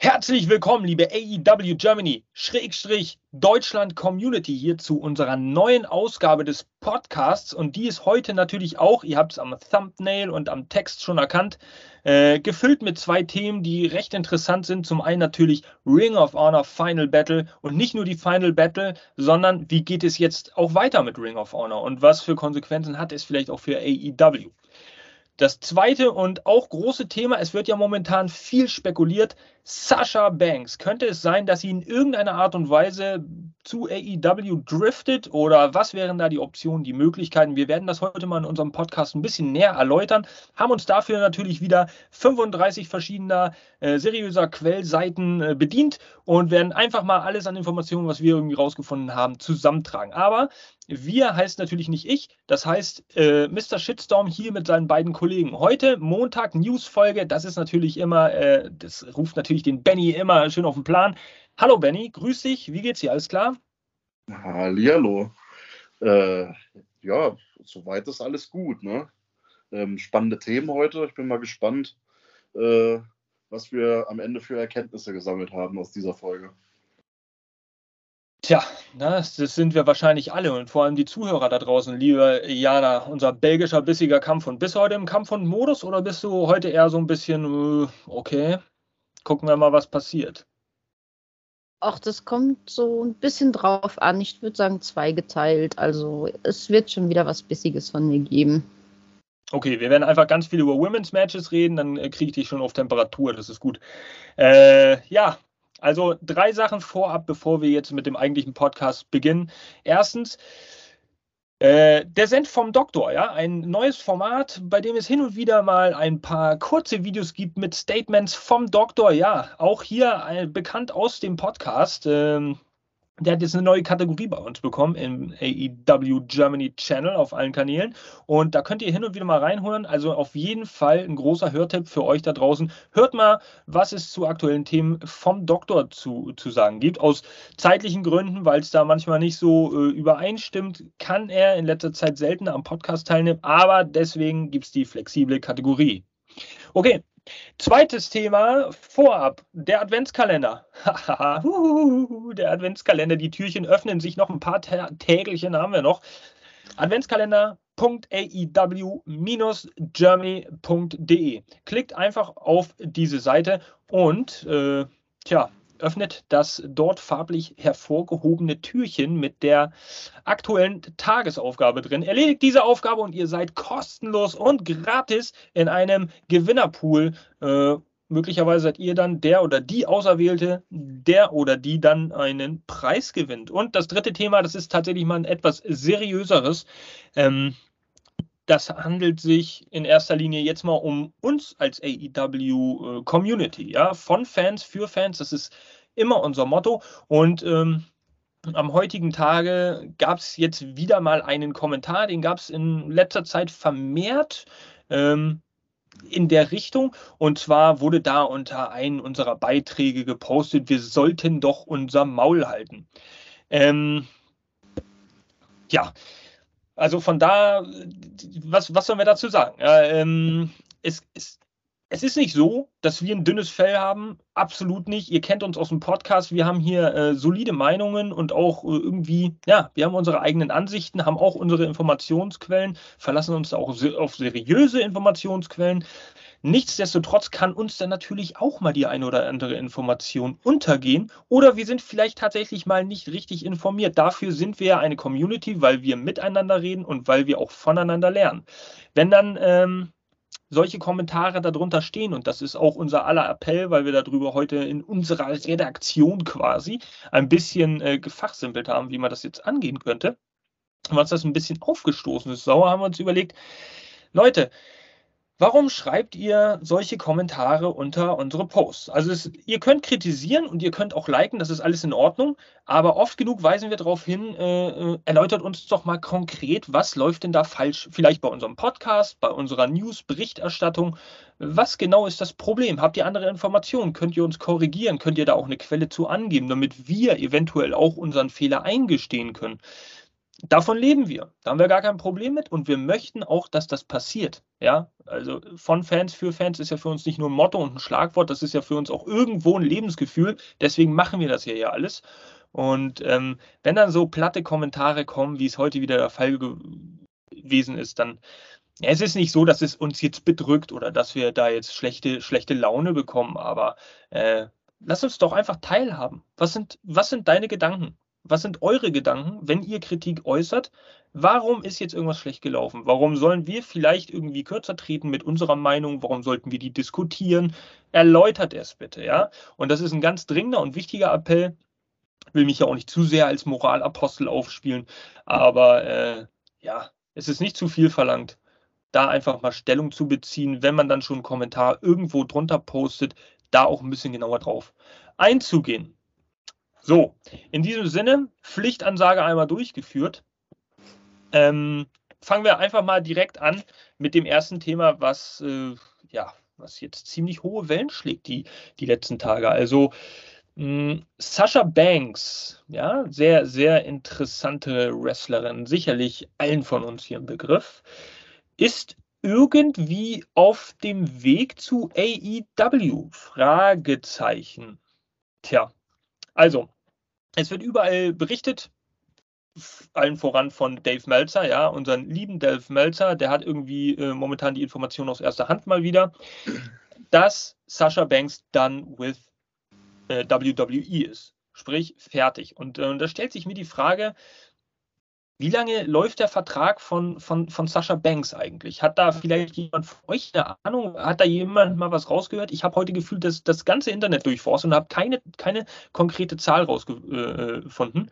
Herzlich willkommen, liebe AEW Germany, Schrägstrich Deutschland Community hier zu unserer neuen Ausgabe des Podcasts. Und die ist heute natürlich auch, ihr habt es am Thumbnail und am Text schon erkannt, äh, gefüllt mit zwei Themen, die recht interessant sind. Zum einen natürlich Ring of Honor Final Battle und nicht nur die Final Battle, sondern wie geht es jetzt auch weiter mit Ring of Honor und was für Konsequenzen hat es vielleicht auch für AEW. Das zweite und auch große Thema, es wird ja momentan viel spekuliert, Sasha Banks. Könnte es sein, dass sie in irgendeiner Art und Weise zu AEW driftet oder was wären da die Optionen, die Möglichkeiten? Wir werden das heute mal in unserem Podcast ein bisschen näher erläutern, haben uns dafür natürlich wieder 35 verschiedener äh, seriöser Quellseiten äh, bedient und werden einfach mal alles an Informationen, was wir irgendwie rausgefunden haben, zusammentragen. Aber wir heißt natürlich nicht ich, das heißt äh, Mr. Shitstorm hier mit seinen beiden Kollegen. Heute Montag Newsfolge, das ist natürlich immer, äh, das ruft natürlich den Benny immer schön auf den Plan. Hallo Benny, grüß dich, wie geht's dir, alles klar? Hallihallo. Äh, ja, soweit ist alles gut, ne? Ähm, spannende Themen heute, ich bin mal gespannt, äh, was wir am Ende für Erkenntnisse gesammelt haben aus dieser Folge. Tja, na, das sind wir wahrscheinlich alle und vor allem die Zuhörer da draußen, liebe Jana, unser belgischer bissiger Kampfhund. Bist du heute im Kampfhund-Modus oder bist du heute eher so ein bisschen, äh, okay, gucken wir mal, was passiert? Ach, das kommt so ein bisschen drauf an. Ich würde sagen zweigeteilt. Also es wird schon wieder was Bissiges von mir geben. Okay, wir werden einfach ganz viel über Women's Matches reden, dann äh, kriege ich dich schon auf Temperatur, das ist gut. Äh, ja, also drei Sachen vorab, bevor wir jetzt mit dem eigentlichen Podcast beginnen. Erstens, äh, der Send vom Doktor, ja, ein neues Format, bei dem es hin und wieder mal ein paar kurze Videos gibt mit Statements vom Doktor, ja, auch hier äh, bekannt aus dem Podcast. Ähm, der hat jetzt eine neue Kategorie bei uns bekommen im AEW Germany Channel auf allen Kanälen. Und da könnt ihr hin und wieder mal reinhören. Also auf jeden Fall ein großer Hörtipp für euch da draußen. Hört mal, was es zu aktuellen Themen vom Doktor zu, zu sagen gibt. Aus zeitlichen Gründen, weil es da manchmal nicht so äh, übereinstimmt, kann er in letzter Zeit seltener am Podcast teilnehmen. Aber deswegen gibt es die flexible Kategorie. Okay, Zweites Thema vorab, der Adventskalender. der Adventskalender, die Türchen öffnen sich noch ein paar tägliche haben wir noch. Adventskalender.aew-germany.de. Klickt einfach auf diese Seite und äh, tja, öffnet das dort farblich hervorgehobene Türchen mit der aktuellen Tagesaufgabe drin. Erledigt diese Aufgabe und ihr seid kostenlos und gratis in einem Gewinnerpool. Äh, möglicherweise seid ihr dann der oder die Auserwählte, der oder die dann einen Preis gewinnt. Und das dritte Thema, das ist tatsächlich mal ein etwas seriöseres. Ähm, das handelt sich in erster Linie jetzt mal um uns als AEW äh, Community, ja, von Fans für Fans. Das ist immer unser Motto. Und ähm, am heutigen Tage gab es jetzt wieder mal einen Kommentar, den gab es in letzter Zeit vermehrt. Ähm, in der Richtung. Und zwar wurde da unter einen unserer Beiträge gepostet, wir sollten doch unser Maul halten. Ähm, ja, also von da, was, was sollen wir dazu sagen? Ja, ähm, es, es, es ist nicht so, dass wir ein dünnes Fell haben. Absolut nicht. Ihr kennt uns aus dem Podcast. Wir haben hier äh, solide Meinungen und auch äh, irgendwie, ja, wir haben unsere eigenen Ansichten, haben auch unsere Informationsquellen, verlassen uns auch auf seriöse Informationsquellen. Nichtsdestotrotz kann uns dann natürlich auch mal die eine oder andere Information untergehen oder wir sind vielleicht tatsächlich mal nicht richtig informiert. Dafür sind wir ja eine Community, weil wir miteinander reden und weil wir auch voneinander lernen. Wenn dann ähm, solche Kommentare darunter stehen und das ist auch unser aller Appell, weil wir darüber heute in unserer Redaktion quasi ein bisschen äh, gefachsimpelt haben, wie man das jetzt angehen könnte. Was das ein bisschen aufgestoßen ist, sauer haben wir uns überlegt, Leute, Warum schreibt ihr solche Kommentare unter unsere Posts? Also es, ihr könnt kritisieren und ihr könnt auch liken, das ist alles in Ordnung, aber oft genug weisen wir darauf hin, äh, äh, erläutert uns doch mal konkret, was läuft denn da falsch? Vielleicht bei unserem Podcast, bei unserer News-Berichterstattung. Was genau ist das Problem? Habt ihr andere Informationen? Könnt ihr uns korrigieren? Könnt ihr da auch eine Quelle zu angeben, damit wir eventuell auch unseren Fehler eingestehen können? Davon leben wir. Da haben wir gar kein Problem mit und wir möchten auch, dass das passiert. Ja, also von Fans für Fans ist ja für uns nicht nur ein Motto und ein Schlagwort, das ist ja für uns auch irgendwo ein Lebensgefühl. Deswegen machen wir das hier ja alles. Und ähm, wenn dann so platte Kommentare kommen, wie es heute wieder der Fall gewesen ist, dann ja, es ist nicht so, dass es uns jetzt bedrückt oder dass wir da jetzt schlechte, schlechte Laune bekommen, aber äh, lass uns doch einfach teilhaben. Was sind, was sind deine Gedanken? Was sind eure Gedanken, wenn ihr Kritik äußert? Warum ist jetzt irgendwas schlecht gelaufen? Warum sollen wir vielleicht irgendwie kürzer treten mit unserer Meinung? Warum sollten wir die diskutieren? Erläutert es bitte, ja? Und das ist ein ganz dringender und wichtiger Appell. Will mich ja auch nicht zu sehr als Moralapostel aufspielen, aber äh, ja, es ist nicht zu viel verlangt, da einfach mal Stellung zu beziehen, wenn man dann schon einen Kommentar irgendwo drunter postet, da auch ein bisschen genauer drauf einzugehen. So, in diesem Sinne, Pflichtansage einmal durchgeführt. Ähm, fangen wir einfach mal direkt an mit dem ersten Thema, was, äh, ja, was jetzt ziemlich hohe Wellen schlägt die, die letzten Tage. Also mh, hm, Sasha Banks, ja, sehr, sehr interessante Wrestlerin, sicherlich allen von uns hier im Begriff, ist irgendwie auf dem Weg zu AEW? Fragezeichen. Tja, also, es wird überall berichtet, allen voran von Dave Meltzer, ja, unseren lieben Dave Meltzer, der hat irgendwie äh, momentan die Information aus erster Hand mal wieder, dass Sasha Banks dann with äh, WWE ist. Sprich, fertig. Und äh, da stellt sich mir die Frage, wie lange läuft der Vertrag von, von, von Sascha Banks eigentlich? Hat da vielleicht jemand von euch eine Ahnung? Hat da jemand mal was rausgehört? Ich habe heute gefühlt, dass das ganze Internet durchforstet und habe keine, keine konkrete Zahl rausgefunden. Äh,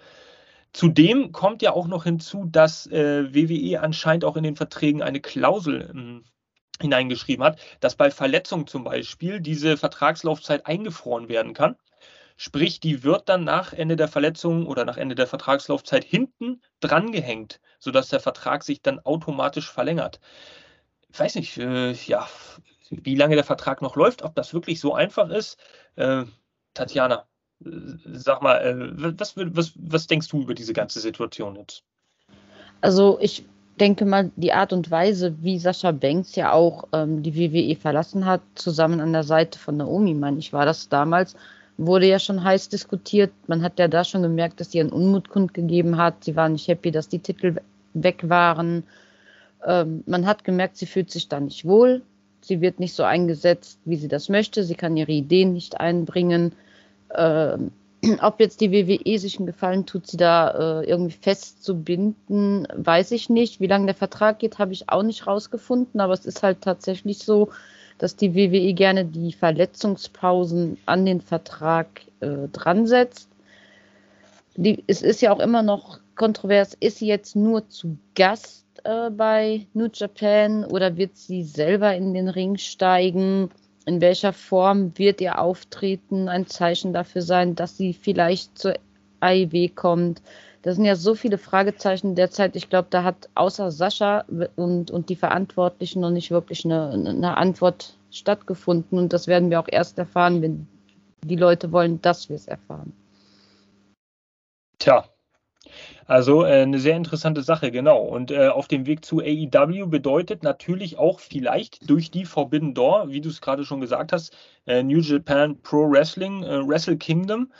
Zudem kommt ja auch noch hinzu, dass äh, WWE anscheinend auch in den Verträgen eine Klausel äh, hineingeschrieben hat, dass bei Verletzungen zum Beispiel diese Vertragslaufzeit eingefroren werden kann. Sprich, die wird dann nach Ende der Verletzung oder nach Ende der Vertragslaufzeit hinten drangehängt, sodass der Vertrag sich dann automatisch verlängert. Ich weiß nicht, äh, ja, wie lange der Vertrag noch läuft, ob das wirklich so einfach ist. Äh, Tatjana, äh, sag mal, äh, was, was, was denkst du über diese ganze Situation jetzt? Also ich denke mal, die Art und Weise, wie Sascha Banks ja auch ähm, die WWE verlassen hat, zusammen an der Seite von Naomi, meine ich, war das damals, wurde ja schon heiß diskutiert. Man hat ja da schon gemerkt, dass sie einen Unmut kundgegeben hat. Sie war nicht happy, dass die Titel weg waren. Ähm, man hat gemerkt, sie fühlt sich da nicht wohl. Sie wird nicht so eingesetzt, wie sie das möchte. Sie kann ihre Ideen nicht einbringen. Ähm, ob jetzt die WWE sich einen Gefallen tut, sie da äh, irgendwie festzubinden, weiß ich nicht. Wie lange der Vertrag geht, habe ich auch nicht rausgefunden. Aber es ist halt tatsächlich so, dass die WWE gerne die Verletzungspausen an den Vertrag äh, dran setzt. Die, es ist ja auch immer noch kontrovers, ist sie jetzt nur zu Gast äh, bei New Japan oder wird sie selber in den Ring steigen? In welcher Form wird ihr Auftreten ein Zeichen dafür sein, dass sie vielleicht zur AIW kommt? Da sind ja so viele Fragezeichen derzeit. Ich glaube, da hat außer Sascha und, und die Verantwortlichen noch nicht wirklich eine, eine Antwort stattgefunden. Und das werden wir auch erst erfahren, wenn die Leute wollen, dass wir es erfahren. Tja, also äh, eine sehr interessante Sache, genau. Und äh, auf dem Weg zu AEW bedeutet natürlich auch vielleicht durch die Forbidden Door, wie du es gerade schon gesagt hast, äh, New Japan Pro Wrestling, äh, Wrestle Kingdom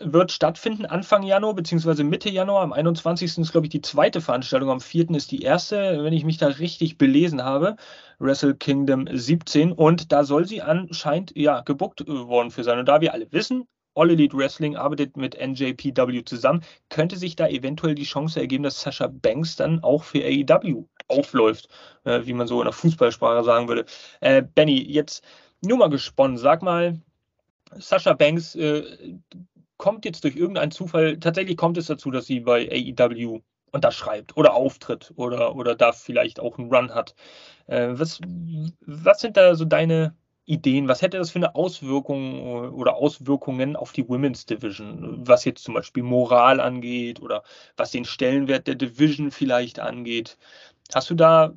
wird stattfinden Anfang Januar beziehungsweise Mitte Januar. Am 21. ist, glaube ich, die zweite Veranstaltung. Am 4. ist die erste, wenn ich mich da richtig belesen habe. Wrestle Kingdom 17. Und da soll sie anscheinend ja gebuckt äh, worden für sein. Und da wir alle wissen, All Elite Wrestling arbeitet mit NJPW zusammen, könnte sich da eventuell die Chance ergeben, dass Sascha Banks dann auch für AEW aufläuft, äh, wie man so in der Fußballsprache sagen würde. Äh, Benny, jetzt nur mal gesponnen, sag mal, Sascha Banks, äh, kommt jetzt durch irgendeinen Zufall, tatsächlich kommt es dazu, dass sie bei AEW unterschreibt oder auftritt oder, oder da vielleicht auch einen Run hat. Äh, was, was sind da so deine Ideen? Was hätte das für eine Auswirkung oder Auswirkungen auf die Women's Division, was jetzt zum Beispiel Moral angeht oder was den Stellenwert der Division vielleicht angeht? Hast du da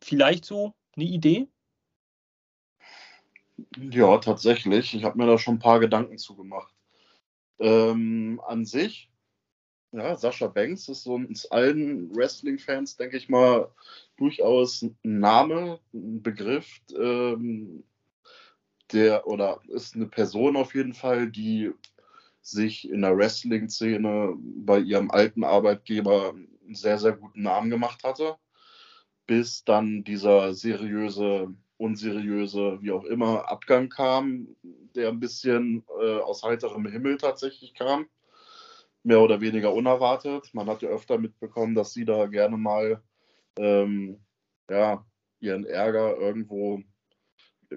vielleicht so eine Idee? Ja, tatsächlich. Ich habe mir da schon ein paar Gedanken zugemacht. Ähm, an sich ja, Sascha Banks ist so uns allen Wrestling-Fans, denke ich mal, durchaus ein Name, ein Begriff, ähm, der oder ist eine Person auf jeden Fall, die sich in der Wrestling-Szene bei ihrem alten Arbeitgeber einen sehr, sehr guten Namen gemacht hatte, bis dann dieser seriöse, unseriöse, wie auch immer, Abgang kam, der ein bisschen äh, aus heiterem Himmel tatsächlich kam mehr oder weniger unerwartet. Man hat ja öfter mitbekommen, dass sie da gerne mal ähm, ja, ihren Ärger irgendwo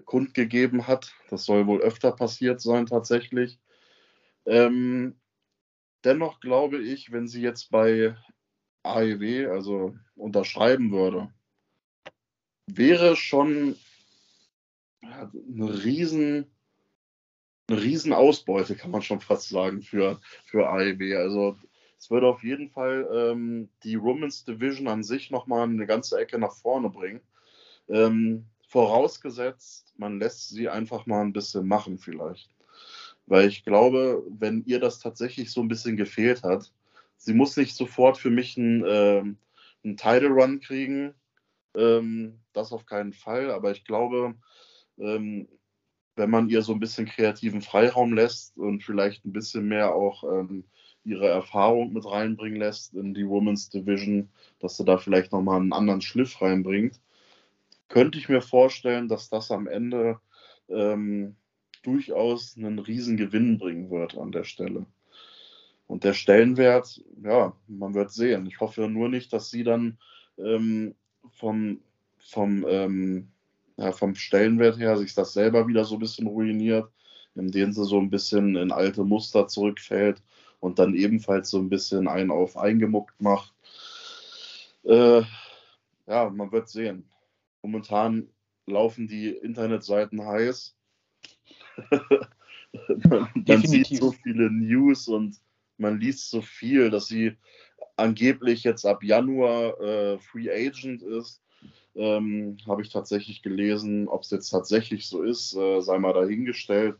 kundgegeben hat. Das soll wohl öfter passiert sein tatsächlich. Ähm, dennoch glaube ich, wenn sie jetzt bei AEW, also unterschreiben würde, wäre schon eine riesen eine Riesenausbeute, kann man schon fast sagen, für, für AEW. Also es würde auf jeden Fall ähm, die Women's Division an sich nochmal eine ganze Ecke nach vorne bringen. Ähm, vorausgesetzt, man lässt sie einfach mal ein bisschen machen vielleicht. Weil ich glaube, wenn ihr das tatsächlich so ein bisschen gefehlt hat, sie muss nicht sofort für mich einen, ähm, einen Title Run kriegen. Ähm, das auf keinen Fall. Aber ich glaube, ähm, wenn man ihr so ein bisschen kreativen Freiraum lässt und vielleicht ein bisschen mehr auch ähm, ihre Erfahrung mit reinbringen lässt in die Women's Division, dass sie da vielleicht nochmal einen anderen Schliff reinbringt, könnte ich mir vorstellen, dass das am Ende ähm, durchaus einen riesen Gewinn bringen wird an der Stelle. Und der Stellenwert, ja, man wird sehen. Ich hoffe nur nicht, dass sie dann ähm, vom, vom ähm, ja, vom Stellenwert her sich das selber wieder so ein bisschen ruiniert, indem sie so ein bisschen in alte Muster zurückfällt und dann ebenfalls so ein bisschen einen auf eingemuckt macht. Äh, ja, man wird sehen. Momentan laufen die Internetseiten heiß. man, man sieht so viele News und man liest so viel, dass sie angeblich jetzt ab Januar äh, Free Agent ist ähm, habe ich tatsächlich gelesen. Ob es jetzt tatsächlich so ist, äh, sei mal dahingestellt.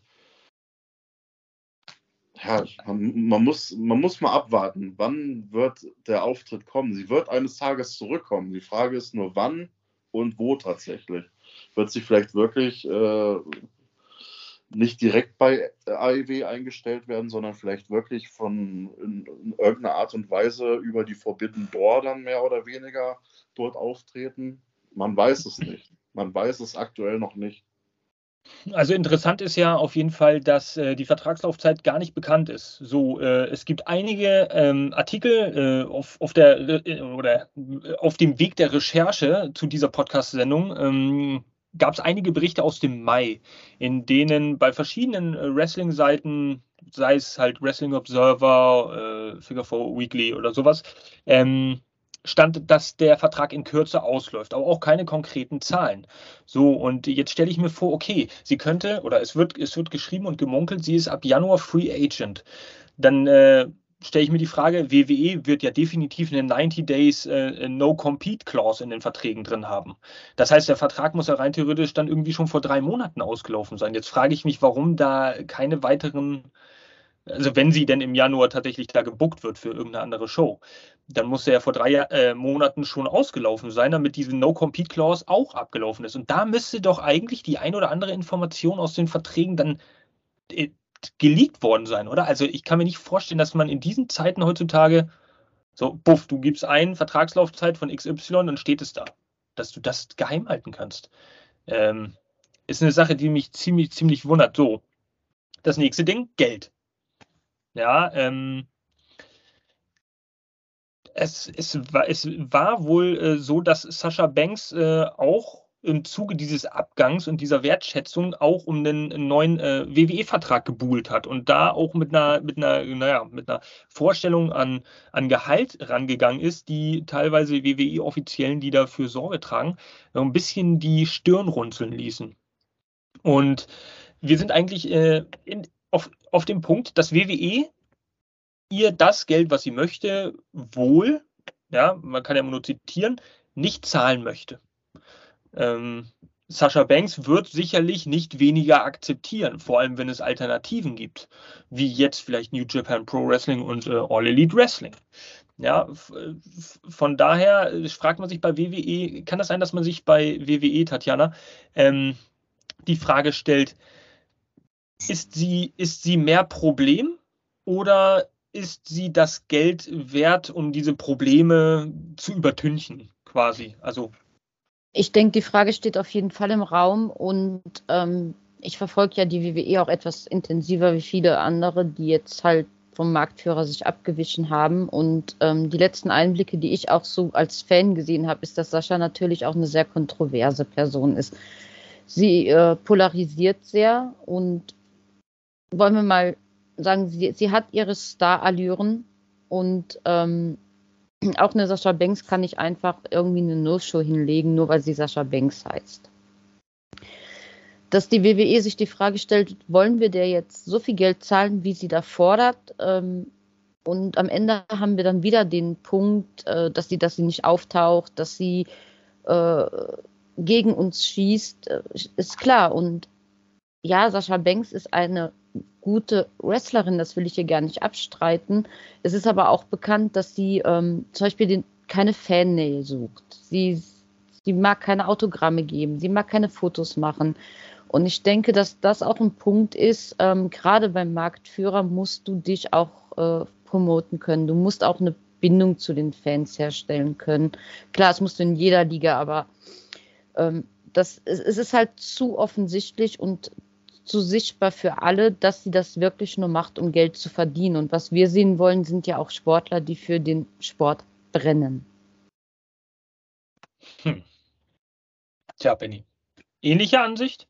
Ja, man, muss, man muss mal abwarten, wann wird der Auftritt kommen. Sie wird eines Tages zurückkommen. Die Frage ist nur, wann und wo tatsächlich. Wird sie vielleicht wirklich äh, nicht direkt bei AEW eingestellt werden, sondern vielleicht wirklich von in, in, irgendeiner Art und Weise über die Forbidden Door dann mehr oder weniger dort auftreten. Man weiß es nicht. Man weiß es aktuell noch nicht. Also interessant ist ja auf jeden Fall, dass äh, die Vertragslaufzeit gar nicht bekannt ist. So, äh, es gibt einige ähm, Artikel äh, auf, auf, der äh, oder äh, auf dem Weg der Recherche zu dieser Podcast-Sendung. Ähm, gab es einige Berichte aus dem Mai, in denen bei verschiedenen äh, Wrestling-Seiten, sei es halt Wrestling Observer, Figure 4 Weekly oder sowas, ähm, stand, dass der Vertrag in Kürze ausläuft, aber auch keine konkreten Zahlen. So, und jetzt stelle ich mir vor, okay, sie könnte, oder es wird, es wird geschrieben und gemunkelt, sie ist ab Januar Free Agent. Dann äh, stelle ich mir die Frage, WWE wird ja definitiv eine 90 Days äh, No-Compete-Clause in den Verträgen drin haben. Das heißt, der Vertrag muss ja rein theoretisch dann irgendwie schon vor drei Monaten ausgelaufen sein. Jetzt frage ich mich, warum da keine weiteren also wenn sie denn im Januar tatsächlich da gebuckt wird für irgendeine andere Show, dann muss er ja vor drei äh, Monaten schon ausgelaufen sein, damit diese No-Compete-Clause auch abgelaufen ist. Und da müsste doch eigentlich die ein oder andere Information aus den Verträgen dann äh, geleakt worden sein, oder? Also ich kann mir nicht vorstellen, dass man in diesen Zeiten heutzutage so, buff, du gibst ein Vertragslaufzeit von XY, dann steht es da, dass du das geheim halten kannst. Ähm, ist eine Sache, die mich ziemlich, ziemlich wundert. So, das nächste Ding, Geld. Ja, ähm, es, es, war, es war wohl äh, so, dass Sascha Banks äh, auch im Zuge dieses Abgangs und dieser Wertschätzung auch um einen neuen äh, WWE-Vertrag gebuhlt hat und da auch mit einer, mit einer, naja, mit einer Vorstellung an, an Gehalt rangegangen ist, die teilweise WWE-Offiziellen, die dafür Sorge tragen, ein bisschen die Stirn runzeln ließen. Und wir sind eigentlich äh, in, auf, auf dem Punkt, dass WWE ihr das Geld, was sie möchte, wohl, ja, man kann ja nur zitieren, nicht zahlen möchte. Ähm, Sascha Banks wird sicherlich nicht weniger akzeptieren, vor allem wenn es Alternativen gibt, wie jetzt vielleicht New Japan Pro Wrestling und äh, All Elite Wrestling. Ja, von daher äh, fragt man sich bei WWE, kann das sein, dass man sich bei WWE, Tatjana, ähm, die Frage stellt, ist sie, ist sie mehr Problem oder ist sie das Geld wert, um diese Probleme zu übertünchen, quasi? Also. Ich denke, die Frage steht auf jeden Fall im Raum und ähm, ich verfolge ja die WWE auch etwas intensiver wie viele andere, die jetzt halt vom Marktführer sich abgewichen haben. Und ähm, die letzten Einblicke, die ich auch so als Fan gesehen habe, ist, dass Sascha natürlich auch eine sehr kontroverse Person ist. Sie äh, polarisiert sehr und wollen wir mal sagen, sie, sie hat ihre Star-Allüren und ähm, auch eine Sascha Banks kann nicht einfach irgendwie eine No-Show hinlegen, nur weil sie Sascha Banks heißt. Dass die WWE sich die Frage stellt, wollen wir der jetzt so viel Geld zahlen, wie sie da fordert? Ähm, und am Ende haben wir dann wieder den Punkt, äh, dass sie, dass sie nicht auftaucht, dass sie äh, gegen uns schießt, äh, ist klar. Und ja, Sascha Banks ist eine gute Wrestlerin, das will ich ihr gar nicht abstreiten. Es ist aber auch bekannt, dass sie ähm, zum Beispiel den, keine Fannähe sucht. Sie, sie mag keine Autogramme geben, sie mag keine Fotos machen. Und ich denke, dass das auch ein Punkt ist, ähm, gerade beim Marktführer musst du dich auch äh, promoten können. Du musst auch eine Bindung zu den Fans herstellen können. Klar, das musst du in jeder Liga, aber ähm, das, es, es ist halt zu offensichtlich und zu sichtbar für alle, dass sie das wirklich nur macht, um Geld zu verdienen. Und was wir sehen wollen, sind ja auch Sportler, die für den Sport brennen. Hm. Tja, Benny. Ähnliche Ansicht?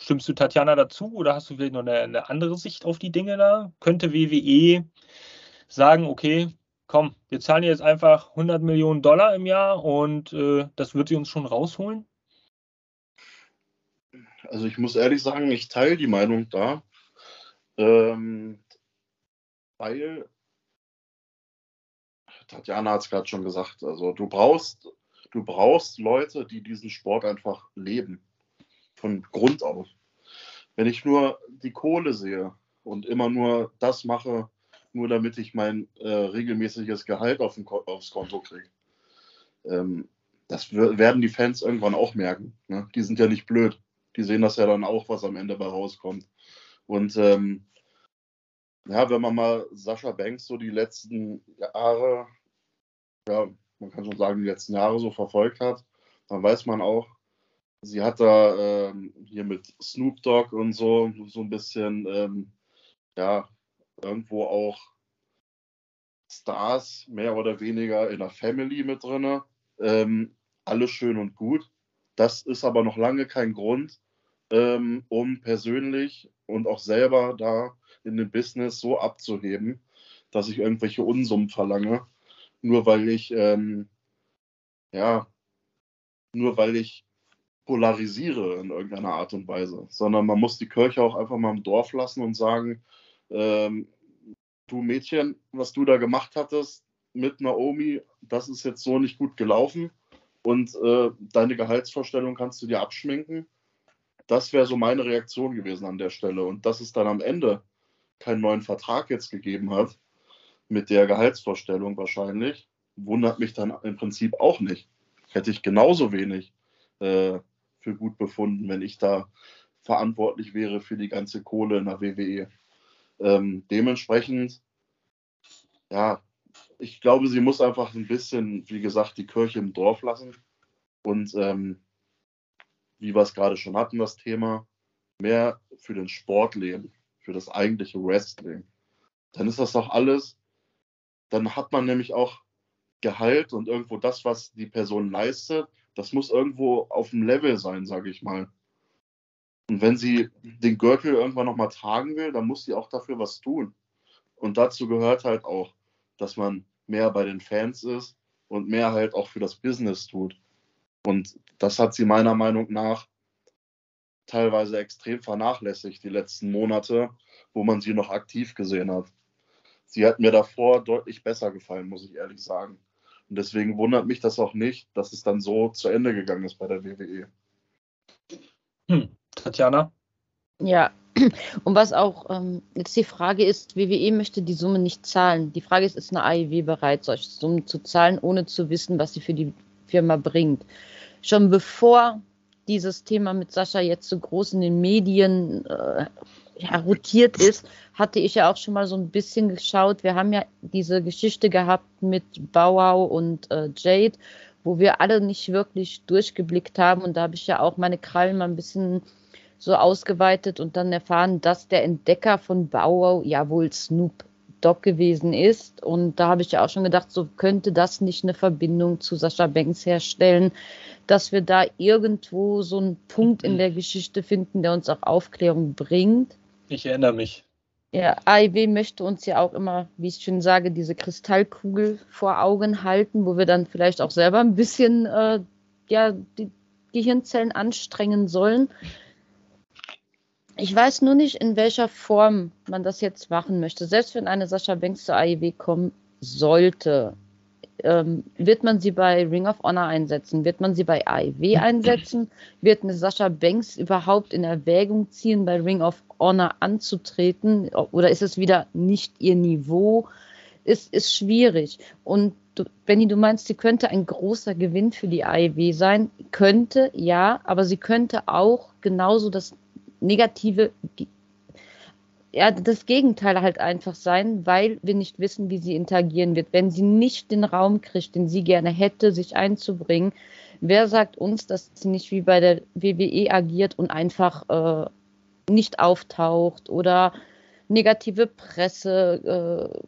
Stimmst du Tatjana dazu oder hast du vielleicht noch eine, eine andere Sicht auf die Dinge da? Könnte WWE sagen, okay, komm, wir zahlen jetzt einfach 100 Millionen Dollar im Jahr und äh, das wird sie uns schon rausholen? Also ich muss ehrlich sagen, ich teile die Meinung da, ähm, weil Tatjana hat es gerade schon gesagt, also du brauchst, du brauchst Leute, die diesen Sport einfach leben, von Grund auf. Wenn ich nur die Kohle sehe und immer nur das mache, nur damit ich mein äh, regelmäßiges Gehalt auf Ko aufs Konto kriege, ähm, das werden die Fans irgendwann auch merken. Ne? Die sind ja nicht blöd die sehen das ja dann auch, was am Ende bei rauskommt. Und ähm, ja, wenn man mal Sascha Banks so die letzten Jahre, ja, man kann schon sagen, die letzten Jahre so verfolgt hat, dann weiß man auch, sie hat da ähm, hier mit Snoop Dogg und so, so ein bisschen, ähm, ja, irgendwo auch Stars mehr oder weniger in der Family mit drin. Ähm, alles schön und gut. Das ist aber noch lange kein Grund, ähm, um persönlich und auch selber da in dem Business so abzuheben, dass ich irgendwelche Unsummen verlange, nur weil ich, ähm, ja, nur weil ich polarisiere in irgendeiner Art und Weise, sondern man muss die Kirche auch einfach mal im Dorf lassen und sagen, ähm, du Mädchen, was du da gemacht hattest mit Naomi, das ist jetzt so nicht gut gelaufen und äh, deine Gehaltsvorstellung kannst du dir abschminken das wäre so meine Reaktion gewesen an der Stelle. Und dass es dann am Ende keinen neuen Vertrag jetzt gegeben hat, mit der Gehaltsvorstellung wahrscheinlich, wundert mich dann im Prinzip auch nicht. Hätte ich genauso wenig äh, für gut befunden, wenn ich da verantwortlich wäre für die ganze Kohle in der WWE. Ähm, dementsprechend, ja, ich glaube, sie muss einfach ein bisschen, wie gesagt, die Kirche im Dorf lassen und ähm, wie wir es gerade schon hatten, das Thema, mehr für den Sport leben, für das eigentliche Wrestling. Dann ist das doch alles, dann hat man nämlich auch Gehalt und irgendwo das, was die Person leistet, das muss irgendwo auf dem Level sein, sage ich mal. Und wenn sie den Gürtel irgendwann nochmal tragen will, dann muss sie auch dafür was tun. Und dazu gehört halt auch, dass man mehr bei den Fans ist und mehr halt auch für das Business tut. Und das hat sie meiner Meinung nach teilweise extrem vernachlässigt die letzten Monate, wo man sie noch aktiv gesehen hat. Sie hat mir davor deutlich besser gefallen, muss ich ehrlich sagen. Und deswegen wundert mich das auch nicht, dass es dann so zu Ende gegangen ist bei der WWE. Hm. Tatjana? Ja, und was auch ähm, jetzt die Frage ist, WWE möchte die Summe nicht zahlen. Die Frage ist, ist eine AEW bereit, solche Summen zu zahlen, ohne zu wissen, was sie für die Firma bringt? Schon bevor dieses Thema mit Sascha jetzt so groß in den Medien äh, ja, rotiert ist, hatte ich ja auch schon mal so ein bisschen geschaut. Wir haben ja diese Geschichte gehabt mit Bauau und äh, Jade, wo wir alle nicht wirklich durchgeblickt haben. Und da habe ich ja auch meine Krallen mal ein bisschen so ausgeweitet und dann erfahren, dass der Entdecker von Bauau ja wohl Snoop Dogg gewesen ist. Und da habe ich ja auch schon gedacht, so könnte das nicht eine Verbindung zu Sascha Banks herstellen, dass wir da irgendwo so einen Punkt in der Geschichte finden, der uns auch Aufklärung bringt. Ich erinnere mich. Ja, AIW möchte uns ja auch immer, wie ich schon sage, diese Kristallkugel vor Augen halten, wo wir dann vielleicht auch selber ein bisschen äh, ja, die Gehirnzellen anstrengen sollen. Ich weiß nur nicht, in welcher Form man das jetzt machen möchte. Selbst wenn eine Sascha Banks zur AIW kommen sollte, ähm, wird man sie bei Ring of Honor einsetzen? Wird man sie bei AIW einsetzen? Wird eine Sascha Banks überhaupt in Erwägung ziehen, bei Ring of Honor anzutreten? Oder ist es wieder nicht ihr Niveau? Ist, ist schwierig. Und du, Benny, du meinst, sie könnte ein großer Gewinn für die AEW sein? Könnte, ja, aber sie könnte auch genauso das negative ja, das Gegenteil halt einfach sein, weil wir nicht wissen, wie sie interagieren wird. Wenn sie nicht den Raum kriegt, den sie gerne hätte, sich einzubringen, wer sagt uns, dass sie nicht wie bei der WWE agiert und einfach äh, nicht auftaucht oder negative Presse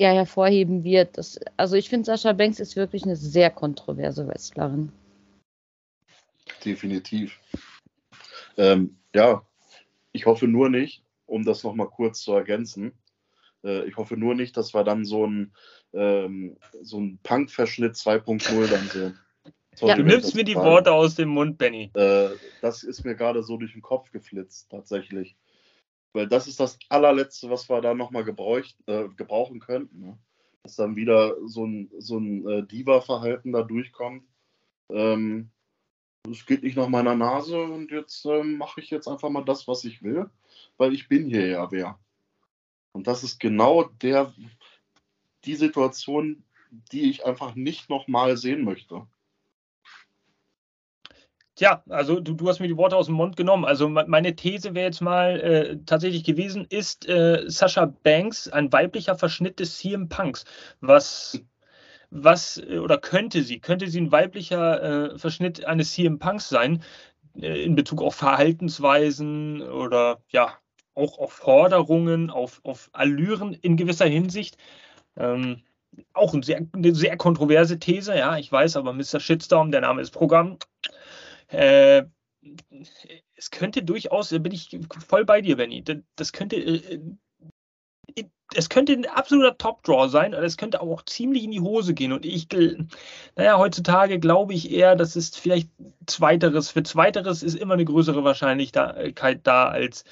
äh, ja, hervorheben wird? Das, also ich finde, Sascha Banks ist wirklich eine sehr kontroverse Wrestlerin. Definitiv. Ähm, ja, ich hoffe nur nicht, um das nochmal kurz zu ergänzen. Äh, ich hoffe nur nicht, dass wir dann so ein, ähm, so ein Punk-Verschnitt 2.0 dann sehen. Ja, du nimmst mir die. Worte aus dem Mund, Benny. Äh, das ist mir gerade so durch den Kopf geflitzt, tatsächlich. Weil das ist das allerletzte, was wir da nochmal äh, gebrauchen könnten. Ne? Dass dann wieder so ein, so ein äh, Diva-Verhalten da durchkommt. Ähm, es geht nicht nach meiner Nase und jetzt ähm, mache ich jetzt einfach mal das, was ich will weil ich bin hier ja wer. Und das ist genau der, die Situation, die ich einfach nicht nochmal sehen möchte. Tja, also du, du hast mir die Worte aus dem Mund genommen. Also meine These wäre jetzt mal äh, tatsächlich gewesen, ist äh, Sascha Banks ein weiblicher Verschnitt des CM Punks? Was, was äh, oder könnte sie, könnte sie ein weiblicher äh, Verschnitt eines CM Punks sein äh, in Bezug auf Verhaltensweisen oder ja, auch auf Forderungen, auf, auf Allüren in gewisser Hinsicht. Ähm, auch ein sehr, eine sehr kontroverse These, ja, ich weiß, aber Mr. Shitstorm, der Name ist Programm. Äh, es könnte durchaus, da bin ich voll bei dir, Benny, das könnte, äh, es könnte ein absoluter Top-Draw sein, aber es könnte auch ziemlich in die Hose gehen. Und ich, naja, heutzutage glaube ich eher, das ist vielleicht Zweiteres. Für Zweiteres ist immer eine größere Wahrscheinlichkeit da, als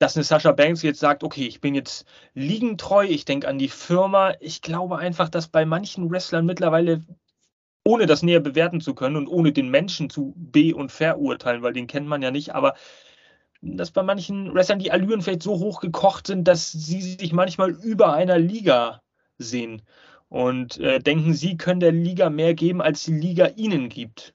dass eine Sascha Banks jetzt sagt, okay, ich bin jetzt liegentreu, ich denke an die Firma. Ich glaube einfach, dass bei manchen Wrestlern mittlerweile, ohne das näher bewerten zu können und ohne den Menschen zu be- und verurteilen, weil den kennt man ja nicht, aber dass bei manchen Wrestlern die Allüren vielleicht so hoch gekocht sind, dass sie sich manchmal über einer Liga sehen und äh, denken, sie können der Liga mehr geben, als die Liga ihnen gibt.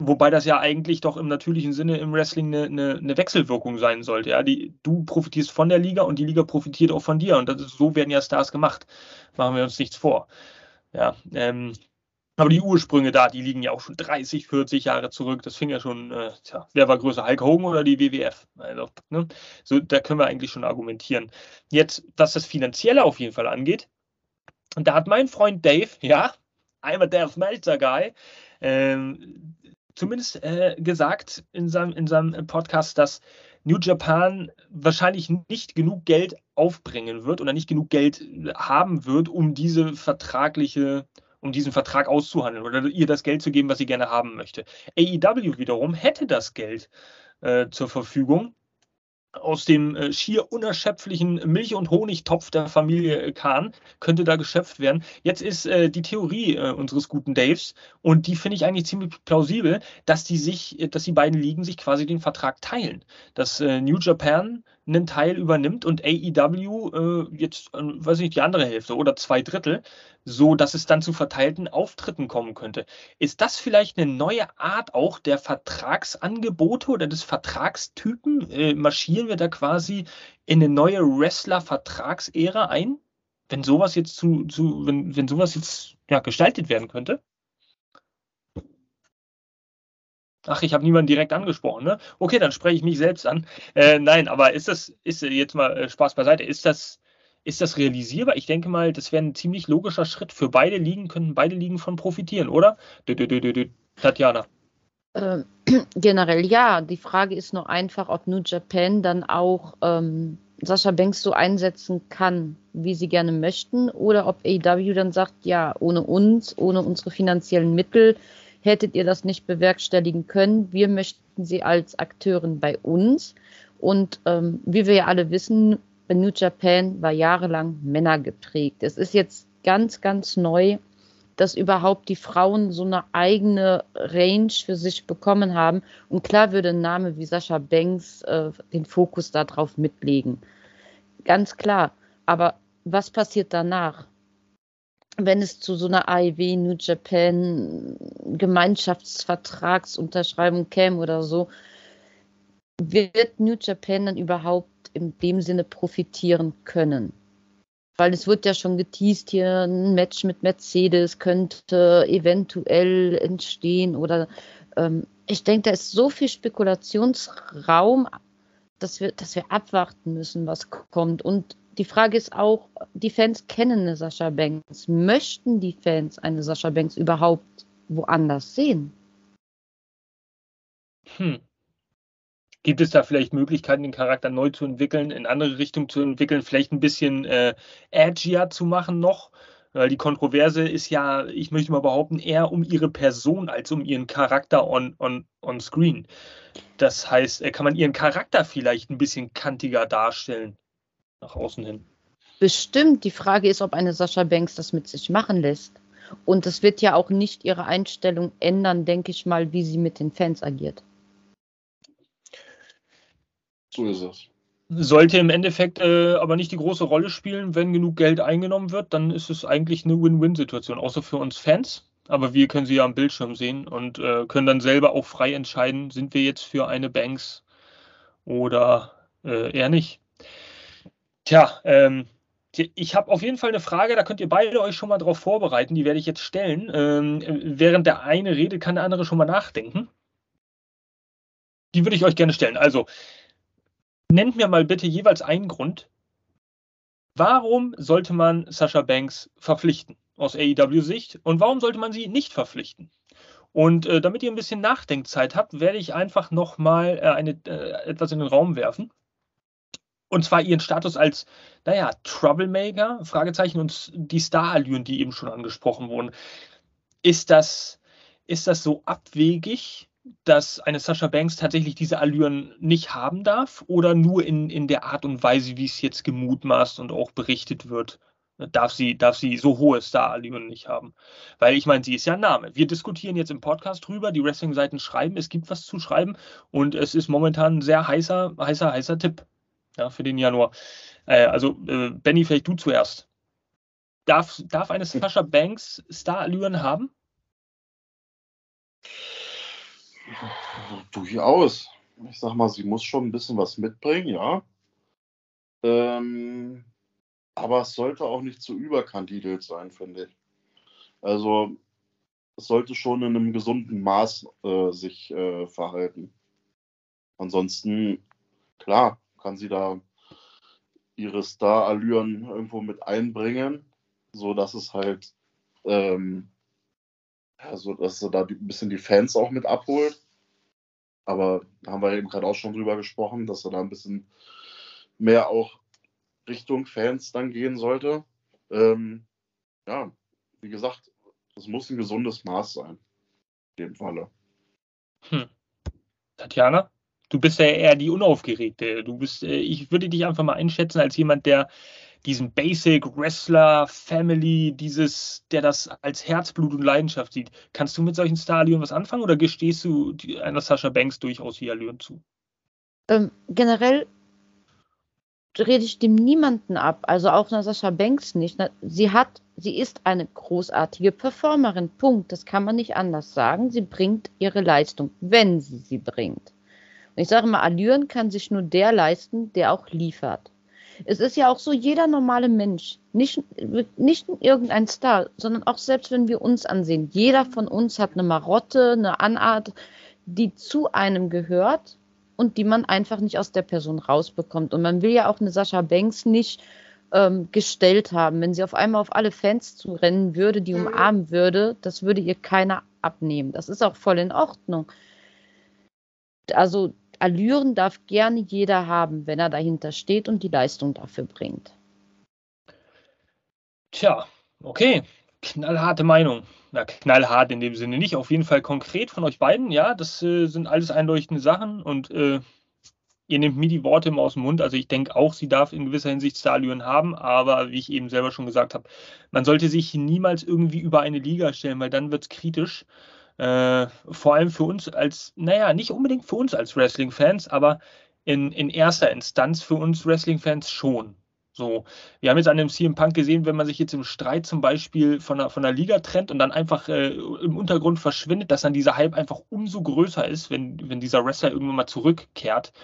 Wobei das ja eigentlich doch im natürlichen Sinne im Wrestling eine, eine, eine, Wechselwirkung sein sollte. Ja? Die, du profitierst von der Liga und die Liga profitiert auch von dir. Und ist, so werden ja Stars gemacht. Machen wir uns nichts vor. Ja, ähm, aber die Ursprünge da, die liegen ja auch schon 30, 40 Jahre zurück. Das fing ja schon, äh, tja, wer war größer, Hulk Hogan oder die WWF? Also, ne? so, da können wir eigentlich schon argumentieren. Jetzt, was das Finanzielle auf jeden Fall angeht, da hat mein Freund Dave, ja, I'm a Dave Meltzer Guy, ähm, zumindest äh, gesagt in seinem, in seinem Podcast, dass New Japan wahrscheinlich nicht genug Geld aufbringen wird oder nicht genug Geld haben wird, um diese vertragliche, um diesen Vertrag auszuhandeln oder ihr das Geld zu geben, was sie gerne haben möchte. AEW wiederum hätte das Geld äh, zur Verfügung aus dem äh, schier unerschöpflichen Milch- und Honigtopf der Familie äh, Kahn könnte da geschöpft werden. Jetzt ist äh, die Theorie äh, unseres guten Daves und die finde ich eigentlich ziemlich plausibel, dass die sich, äh, dass die beiden Ligen sich quasi den Vertrag teilen. Dass äh, New Japan einen Teil übernimmt und AEW jetzt, weiß ich nicht, die andere Hälfte oder zwei Drittel so dass es dann zu verteilten Auftritten kommen könnte. Ist das vielleicht eine neue Art auch der Vertragsangebote oder des Vertragstypen? Äh, marschieren wir da quasi in eine neue Wrestler-Vertragsära ein? Wenn sowas jetzt zu, zu wenn, wenn sowas jetzt ja, gestaltet werden könnte? Ach, ich habe niemanden direkt angesprochen, ne? Okay, dann spreche ich mich selbst an. Äh, nein, aber ist das, ist jetzt mal äh, Spaß beiseite, ist das ist das realisierbar? Ich denke mal, das wäre ein ziemlich logischer Schritt. Für beide Ligen könnten beide Ligen von profitieren, oder? Tatjana. Ähm, generell ja. Die Frage ist nur einfach, ob New Japan dann auch ähm, Sascha Banks so einsetzen kann, wie sie gerne möchten, oder ob AEW dann sagt, ja, ohne uns, ohne unsere finanziellen Mittel hättet ihr das nicht bewerkstelligen können. Wir möchten sie als Akteurin bei uns. Und ähm, wie wir ja alle wissen, New Japan war jahrelang Männer geprägt. Es ist jetzt ganz, ganz neu, dass überhaupt die Frauen so eine eigene Range für sich bekommen haben. Und klar würde ein Name wie Sascha Banks äh, den Fokus darauf mitlegen. Ganz klar. Aber was passiert danach? Wenn es zu so einer AEW New Japan Gemeinschaftsvertragsunterschreibung käme oder so, wird New Japan dann überhaupt in dem Sinne profitieren können. Weil es wird ja schon geteased, hier ein Match mit Mercedes könnte eventuell entstehen oder ähm, ich denke, da ist so viel Spekulationsraum, dass wir, dass wir abwarten müssen, was kommt. Und die Frage ist auch, die Fans kennen eine Sascha Banks. Möchten die Fans eine Sascha Banks überhaupt woanders sehen? Hm. Gibt es da vielleicht Möglichkeiten, den Charakter neu zu entwickeln, in andere Richtungen zu entwickeln, vielleicht ein bisschen äh, edgier zu machen noch? Weil die Kontroverse ist ja, ich möchte mal behaupten, eher um ihre Person als um ihren Charakter on, on, on screen. Das heißt, äh, kann man ihren Charakter vielleicht ein bisschen kantiger darstellen, nach außen hin? Bestimmt. Die Frage ist, ob eine Sascha Banks das mit sich machen lässt. Und es wird ja auch nicht ihre Einstellung ändern, denke ich mal, wie sie mit den Fans agiert. So ist es. Sollte im Endeffekt äh, aber nicht die große Rolle spielen, wenn genug Geld eingenommen wird, dann ist es eigentlich eine Win-Win-Situation, außer für uns Fans. Aber wir können sie ja am Bildschirm sehen und äh, können dann selber auch frei entscheiden, sind wir jetzt für eine Banks oder äh, eher nicht. Tja, ähm, ich habe auf jeden Fall eine Frage, da könnt ihr beide euch schon mal drauf vorbereiten, die werde ich jetzt stellen. Ähm, während der eine redet, kann der andere schon mal nachdenken. Die würde ich euch gerne stellen. Also, Nennt mir mal bitte jeweils einen Grund, warum sollte man Sascha Banks verpflichten aus AEW-Sicht und warum sollte man sie nicht verpflichten? Und äh, damit ihr ein bisschen Nachdenkzeit habt, werde ich einfach nochmal äh, äh, etwas in den Raum werfen. Und zwar ihren Status als, naja, Troublemaker, Fragezeichen, und die Star-Allüren, die eben schon angesprochen wurden. Ist das, ist das so abwegig? Dass eine Sascha Banks tatsächlich diese Allüren nicht haben darf oder nur in, in der Art und Weise, wie es jetzt gemutmaßt und auch berichtet wird, darf sie, darf sie so hohe Star-Allüren nicht haben. Weil ich meine, sie ist ja ein Name. Wir diskutieren jetzt im Podcast drüber, die Wrestling-Seiten schreiben, es gibt was zu schreiben und es ist momentan ein sehr heißer, heißer, heißer Tipp ja, für den Januar. Äh, also, äh, Benny, vielleicht du zuerst. Darf, darf eine Sascha Banks Star-Allüren haben? Durchaus. Ich sag mal, sie muss schon ein bisschen was mitbringen, ja. Ähm, aber es sollte auch nicht zu überkandidelt sein, finde ich. Also es sollte schon in einem gesunden Maß äh, sich äh, verhalten. Ansonsten, klar, kann sie da ihre Star-Allüren irgendwo mit einbringen, so dass es halt ähm, also, dass er da ein bisschen die Fans auch mit abholt. Aber da haben wir eben gerade auch schon drüber gesprochen, dass er da ein bisschen mehr auch Richtung Fans dann gehen sollte. Ähm, ja, wie gesagt, das muss ein gesundes Maß sein. In dem Falle. Hm. Tatjana? Du bist ja eher die Unaufgeregte. Du bist, äh, ich würde dich einfach mal einschätzen als jemand, der diesen Basic Wrestler Family, dieses, der das als Herzblut und Leidenschaft sieht. Kannst du mit solchen Starallüren was anfangen oder gestehst du einer Sascha Banks durchaus die Allüren zu? Ähm, generell rede ich dem niemanden ab, also auch einer Sascha Banks nicht. Sie hat, sie ist eine großartige Performerin. Punkt. Das kann man nicht anders sagen. Sie bringt ihre Leistung, wenn sie sie bringt. Und ich sage mal, Allüren kann sich nur der leisten, der auch liefert. Es ist ja auch so, jeder normale Mensch, nicht, nicht irgendein Star, sondern auch selbst wenn wir uns ansehen, jeder von uns hat eine Marotte, eine Anart, die zu einem gehört und die man einfach nicht aus der Person rausbekommt. Und man will ja auch eine Sascha Banks nicht ähm, gestellt haben. Wenn sie auf einmal auf alle Fans zurennen würde, die umarmen würde, das würde ihr keiner abnehmen. Das ist auch voll in Ordnung. Also Allüren darf gerne jeder haben, wenn er dahinter steht und die Leistung dafür bringt. Tja, okay. Knallharte Meinung. Na, knallhart in dem Sinne nicht. Auf jeden Fall konkret von euch beiden. Ja, das äh, sind alles einleuchtende Sachen und äh, ihr nehmt mir die Worte immer aus dem Mund. Also ich denke auch, sie darf in gewisser Hinsicht Starallüren haben, aber wie ich eben selber schon gesagt habe, man sollte sich niemals irgendwie über eine Liga stellen, weil dann wird es kritisch. Äh, vor allem für uns als, naja, nicht unbedingt für uns als Wrestling-Fans, aber in, in erster Instanz für uns Wrestling-Fans schon. So, wir haben jetzt an dem CM Punk gesehen, wenn man sich jetzt im Streit zum Beispiel von der, von der Liga trennt und dann einfach äh, im Untergrund verschwindet, dass dann dieser Hype einfach umso größer ist, wenn, wenn dieser Wrestler irgendwann mal zurückkehrt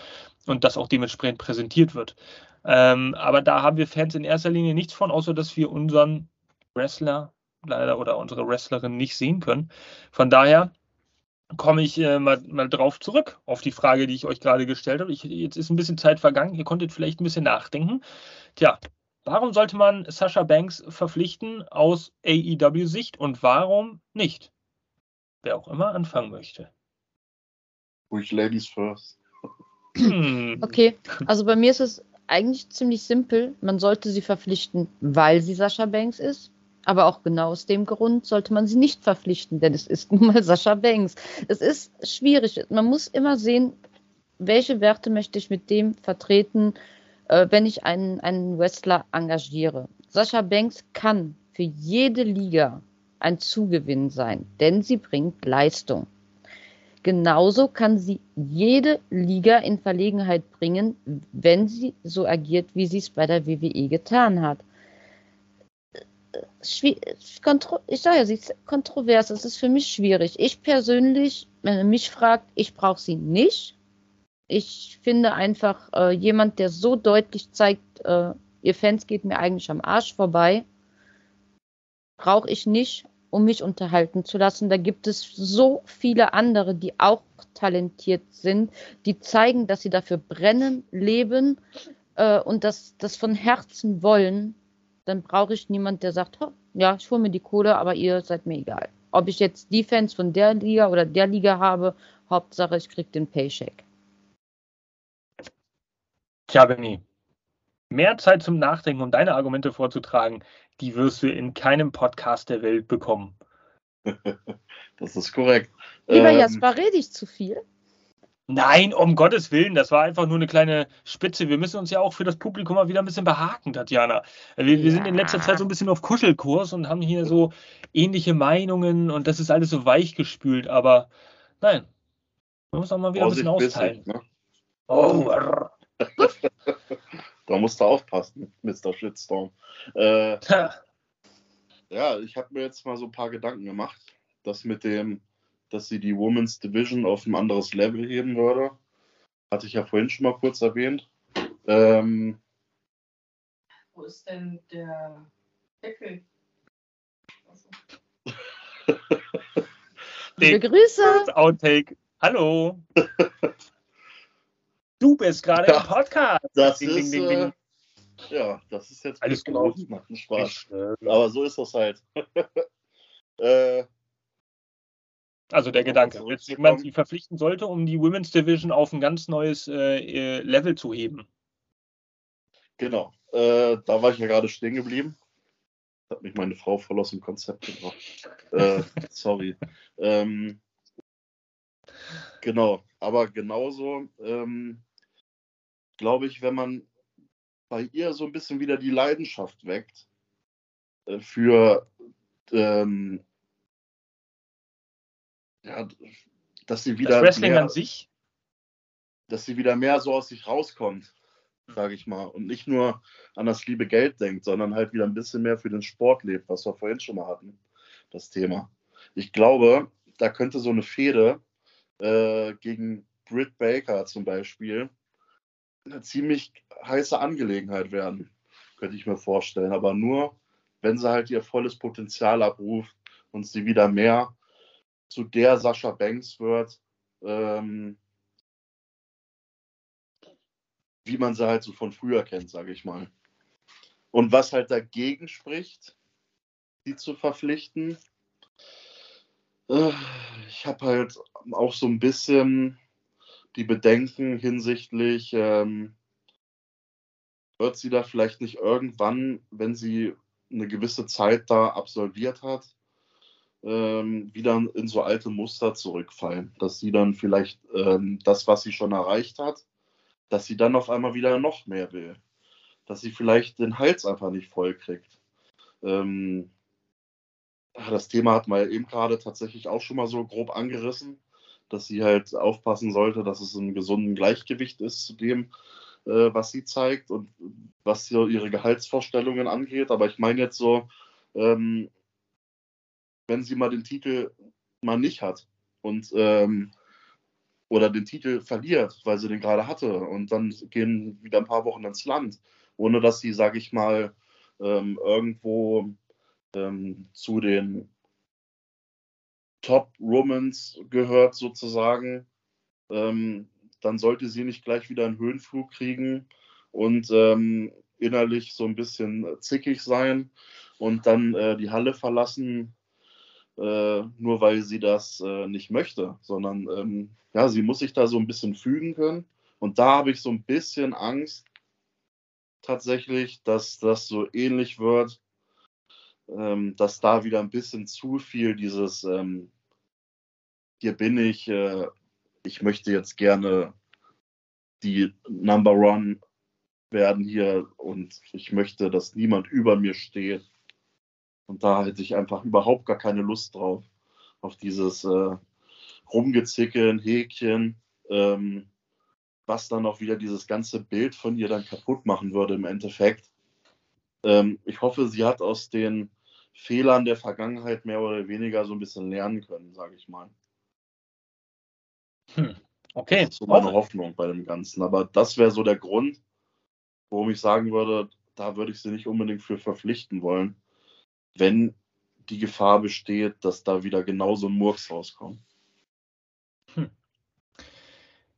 und das auch dementsprechend präsentiert wird. Ähm, aber da haben wir Fans in erster Linie nichts von, außer dass wir unseren Wrestler leider oder unsere Wrestlerin nicht sehen können. Von daher komme ich äh, mal, mal drauf zurück auf die Frage, die ich euch gerade gestellt habe. Ich, jetzt ist ein bisschen Zeit vergangen, ihr konntet vielleicht ein bisschen nachdenken. Tja, warum sollte man Sascha Banks verpflichten aus AEW-Sicht und warum nicht? Wer auch immer anfangen möchte. Ruhig Ladies first. Hm. Okay, also bei mir ist es eigentlich ziemlich simpel. Man sollte sie verpflichten, weil sie Sascha Banks ist. Aber auch genau aus dem Grund sollte man sie nicht verpflichten, denn es ist nun mal Sascha Banks. Es ist schwierig. Man muss immer sehen, welche Werte möchte ich mit dem vertreten, äh, wenn ich einen, einen Wrestler engagiere. Sascha Banks kann für jede Liga ein Zugewinn sein, denn sie bringt Leistung. Genauso kann sie jede Liga in Verlegenheit bringen, wenn sie so agiert, wie sie es bei der WWE getan hat ich sage ja, sie ist kontrovers. Es ist für mich schwierig. Ich persönlich, wenn man mich fragt, ich brauche sie nicht. Ich finde einfach äh, jemand, der so deutlich zeigt, äh, ihr Fans geht mir eigentlich am Arsch vorbei, brauche ich nicht, um mich unterhalten zu lassen. Da gibt es so viele andere, die auch talentiert sind, die zeigen, dass sie dafür brennen, leben äh, und das, das von Herzen wollen dann brauche ich niemanden, der sagt, ja, ich hole mir die Kohle, aber ihr seid mir egal. Ob ich jetzt die Fans von der Liga oder der Liga habe, Hauptsache ich kriege den Paycheck. Tja, Benny, mehr Zeit zum Nachdenken, um deine Argumente vorzutragen, die wirst du in keinem Podcast der Welt bekommen. Das ist korrekt. Lieber ähm, Jasper, rede ich zu viel? Nein, um Gottes Willen, das war einfach nur eine kleine Spitze. Wir müssen uns ja auch für das Publikum mal wieder ein bisschen behaken, Tatjana. Wir, wir sind in letzter Zeit so ein bisschen auf Kuschelkurs und haben hier so ähnliche Meinungen und das ist alles so weichgespült, aber nein, man muss auch mal wieder Vorsicht ein bisschen austeilen. Bisschen, ne? Oh. da musst du aufpassen, Mr. Shitstorm. Äh, ja, ich habe mir jetzt mal so ein paar Gedanken gemacht. Das mit dem dass sie die Women's Division auf ein anderes Level heben würde. Hatte ich ja vorhin schon mal kurz erwähnt. Ähm, Wo ist denn der Deckel? Liebe Grüße. Outtake. Hallo. du bist gerade ja, im Podcast. Das ding, ist, ding, ding, äh, ja, das ist jetzt alles gut. Macht Spaß. Aber so ist das halt. äh, also der Gedanke, wenn man sie verpflichten sollte, um die Women's Division auf ein ganz neues äh, äh, Level zu heben. Genau, äh, da war ich ja gerade stehen geblieben. Hat mich meine Frau voll aus dem Konzept gebracht. äh, sorry. Ähm, Genau, aber genauso ähm, glaube ich, wenn man bei ihr so ein bisschen wieder die Leidenschaft weckt äh, für ähm, ja, dass sie wieder das Wrestling mehr, an sich. dass sie wieder mehr so aus sich rauskommt, sage ich mal, und nicht nur an das liebe Geld denkt, sondern halt wieder ein bisschen mehr für den Sport lebt, was wir vorhin schon mal hatten, das Thema. Ich glaube, da könnte so eine Fehde äh, gegen Britt Baker zum Beispiel eine ziemlich heiße Angelegenheit werden, könnte ich mir vorstellen. Aber nur, wenn sie halt ihr volles Potenzial abruft und sie wieder mehr zu der Sascha Banks wird, ähm, wie man sie halt so von früher kennt, sage ich mal. Und was halt dagegen spricht, sie zu verpflichten, äh, ich habe halt auch so ein bisschen die Bedenken hinsichtlich, ähm, wird sie da vielleicht nicht irgendwann, wenn sie eine gewisse Zeit da absolviert hat, ähm, wieder in so alte Muster zurückfallen. Dass sie dann vielleicht ähm, das, was sie schon erreicht hat, dass sie dann auf einmal wieder noch mehr will. Dass sie vielleicht den Hals einfach nicht voll kriegt. Ähm, das Thema hat man eben gerade tatsächlich auch schon mal so grob angerissen, dass sie halt aufpassen sollte, dass es im gesunden Gleichgewicht ist zu dem, äh, was sie zeigt und was ihre Gehaltsvorstellungen angeht. Aber ich meine jetzt so, ähm, wenn sie mal den Titel mal nicht hat und ähm, oder den Titel verliert, weil sie den gerade hatte und dann gehen wieder ein paar Wochen ins Land, ohne dass sie, sage ich mal, ähm, irgendwo ähm, zu den Top Romans gehört sozusagen, ähm, dann sollte sie nicht gleich wieder einen Höhenflug kriegen und ähm, innerlich so ein bisschen zickig sein und dann äh, die Halle verlassen, äh, nur weil sie das äh, nicht möchte, sondern ähm, ja, sie muss sich da so ein bisschen fügen können. Und da habe ich so ein bisschen Angst tatsächlich, dass das so ähnlich wird, ähm, dass da wieder ein bisschen zu viel dieses ähm, hier bin ich, äh, ich möchte jetzt gerne die Number One werden hier und ich möchte, dass niemand über mir steht. Und da hätte ich einfach überhaupt gar keine Lust drauf, auf dieses äh, Rumgezickeln, Häkchen, ähm, was dann auch wieder dieses ganze Bild von ihr dann kaputt machen würde im Endeffekt. Ähm, ich hoffe, sie hat aus den Fehlern der Vergangenheit mehr oder weniger so ein bisschen lernen können, sage ich mal. Hm. Okay. Das ist so meine Hoffnung bei dem Ganzen. Aber das wäre so der Grund, warum ich sagen würde, da würde ich sie nicht unbedingt für verpflichten wollen, wenn die Gefahr besteht, dass da wieder genauso ein Murks rauskommt. Hm.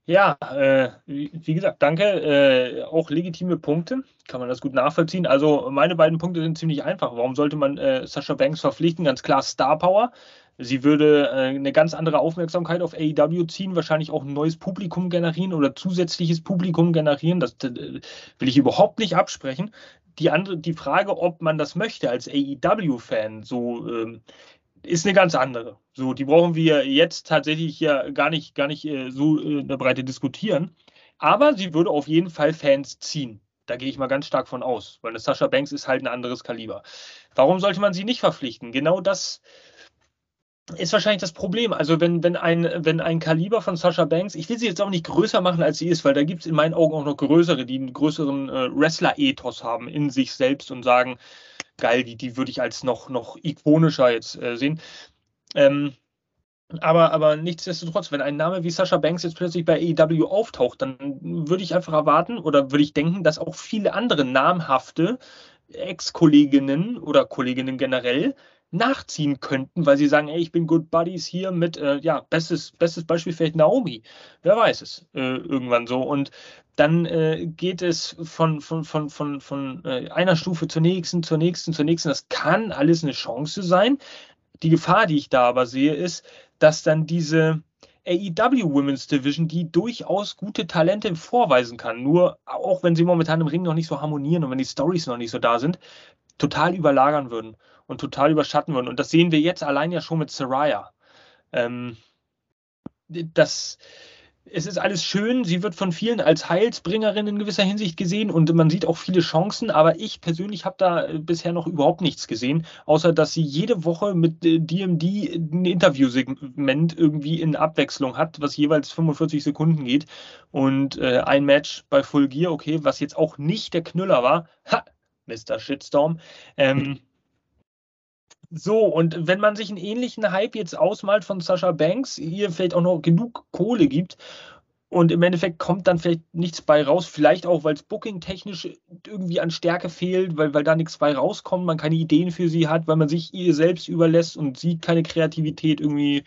Ja, äh, wie, wie, gesagt, danke. Äh, auch legitime Punkte, kann man das gut nachvollziehen. Also meine beiden Punkte sind ziemlich einfach. Warum sollte man äh, Sascha Banks verpflichten? Ganz klar Star Power. Sie würde äh, eine ganz andere Aufmerksamkeit auf AEW ziehen, wahrscheinlich auch ein neues Publikum generieren oder zusätzliches Publikum generieren. Das äh, will ich überhaupt nicht absprechen. Die, andere, die Frage, ob man das möchte als AEW-Fan, so ähm, ist eine ganz andere. So, die brauchen wir jetzt tatsächlich hier gar nicht, gar nicht äh, so äh, in der Breite diskutieren. Aber sie würde auf jeden Fall Fans ziehen. Da gehe ich mal ganz stark von aus, weil eine Sascha Banks ist halt ein anderes Kaliber. Warum sollte man sie nicht verpflichten? Genau das ist wahrscheinlich das Problem. Also wenn, wenn, ein, wenn ein Kaliber von Sasha Banks, ich will sie jetzt auch nicht größer machen, als sie ist, weil da gibt es in meinen Augen auch noch größere, die einen größeren äh, Wrestler-Ethos haben in sich selbst und sagen, geil, die, die würde ich als noch, noch ikonischer jetzt äh, sehen. Ähm, aber, aber nichtsdestotrotz, wenn ein Name wie Sasha Banks jetzt plötzlich bei AEW auftaucht, dann würde ich einfach erwarten oder würde ich denken, dass auch viele andere namhafte Ex-Kolleginnen oder Kolleginnen generell nachziehen könnten, weil sie sagen, ey, ich bin Good Buddies hier mit, äh, ja, bestes, bestes Beispiel vielleicht Naomi. Wer weiß es äh, irgendwann so. Und dann äh, geht es von, von, von, von, von äh, einer Stufe zur nächsten, zur nächsten, zur nächsten. Das kann alles eine Chance sein. Die Gefahr, die ich da aber sehe, ist, dass dann diese AEW Women's Division, die durchaus gute Talente vorweisen kann, nur auch wenn sie momentan im Ring noch nicht so harmonieren und wenn die Stories noch nicht so da sind, total überlagern würden und total überschatten würden. Und das sehen wir jetzt allein ja schon mit Saraya. Ähm, das es ist alles schön, sie wird von vielen als Heilsbringerin in gewisser Hinsicht gesehen und man sieht auch viele Chancen, aber ich persönlich habe da äh, bisher noch überhaupt nichts gesehen, außer dass sie jede Woche mit DMD äh, ein Interviewsegment irgendwie in Abwechslung hat, was jeweils 45 Sekunden geht und äh, ein Match bei Full Gear, okay, was jetzt auch nicht der Knüller war, ha, Mr. Shitstorm, ähm, so, und wenn man sich einen ähnlichen Hype jetzt ausmalt von Sascha Banks, hier vielleicht auch noch genug Kohle gibt und im Endeffekt kommt dann vielleicht nichts bei raus, vielleicht auch, weil es booking-technisch irgendwie an Stärke fehlt, weil, weil da nichts bei rauskommt, man keine Ideen für sie hat, weil man sich ihr selbst überlässt und sie keine Kreativität irgendwie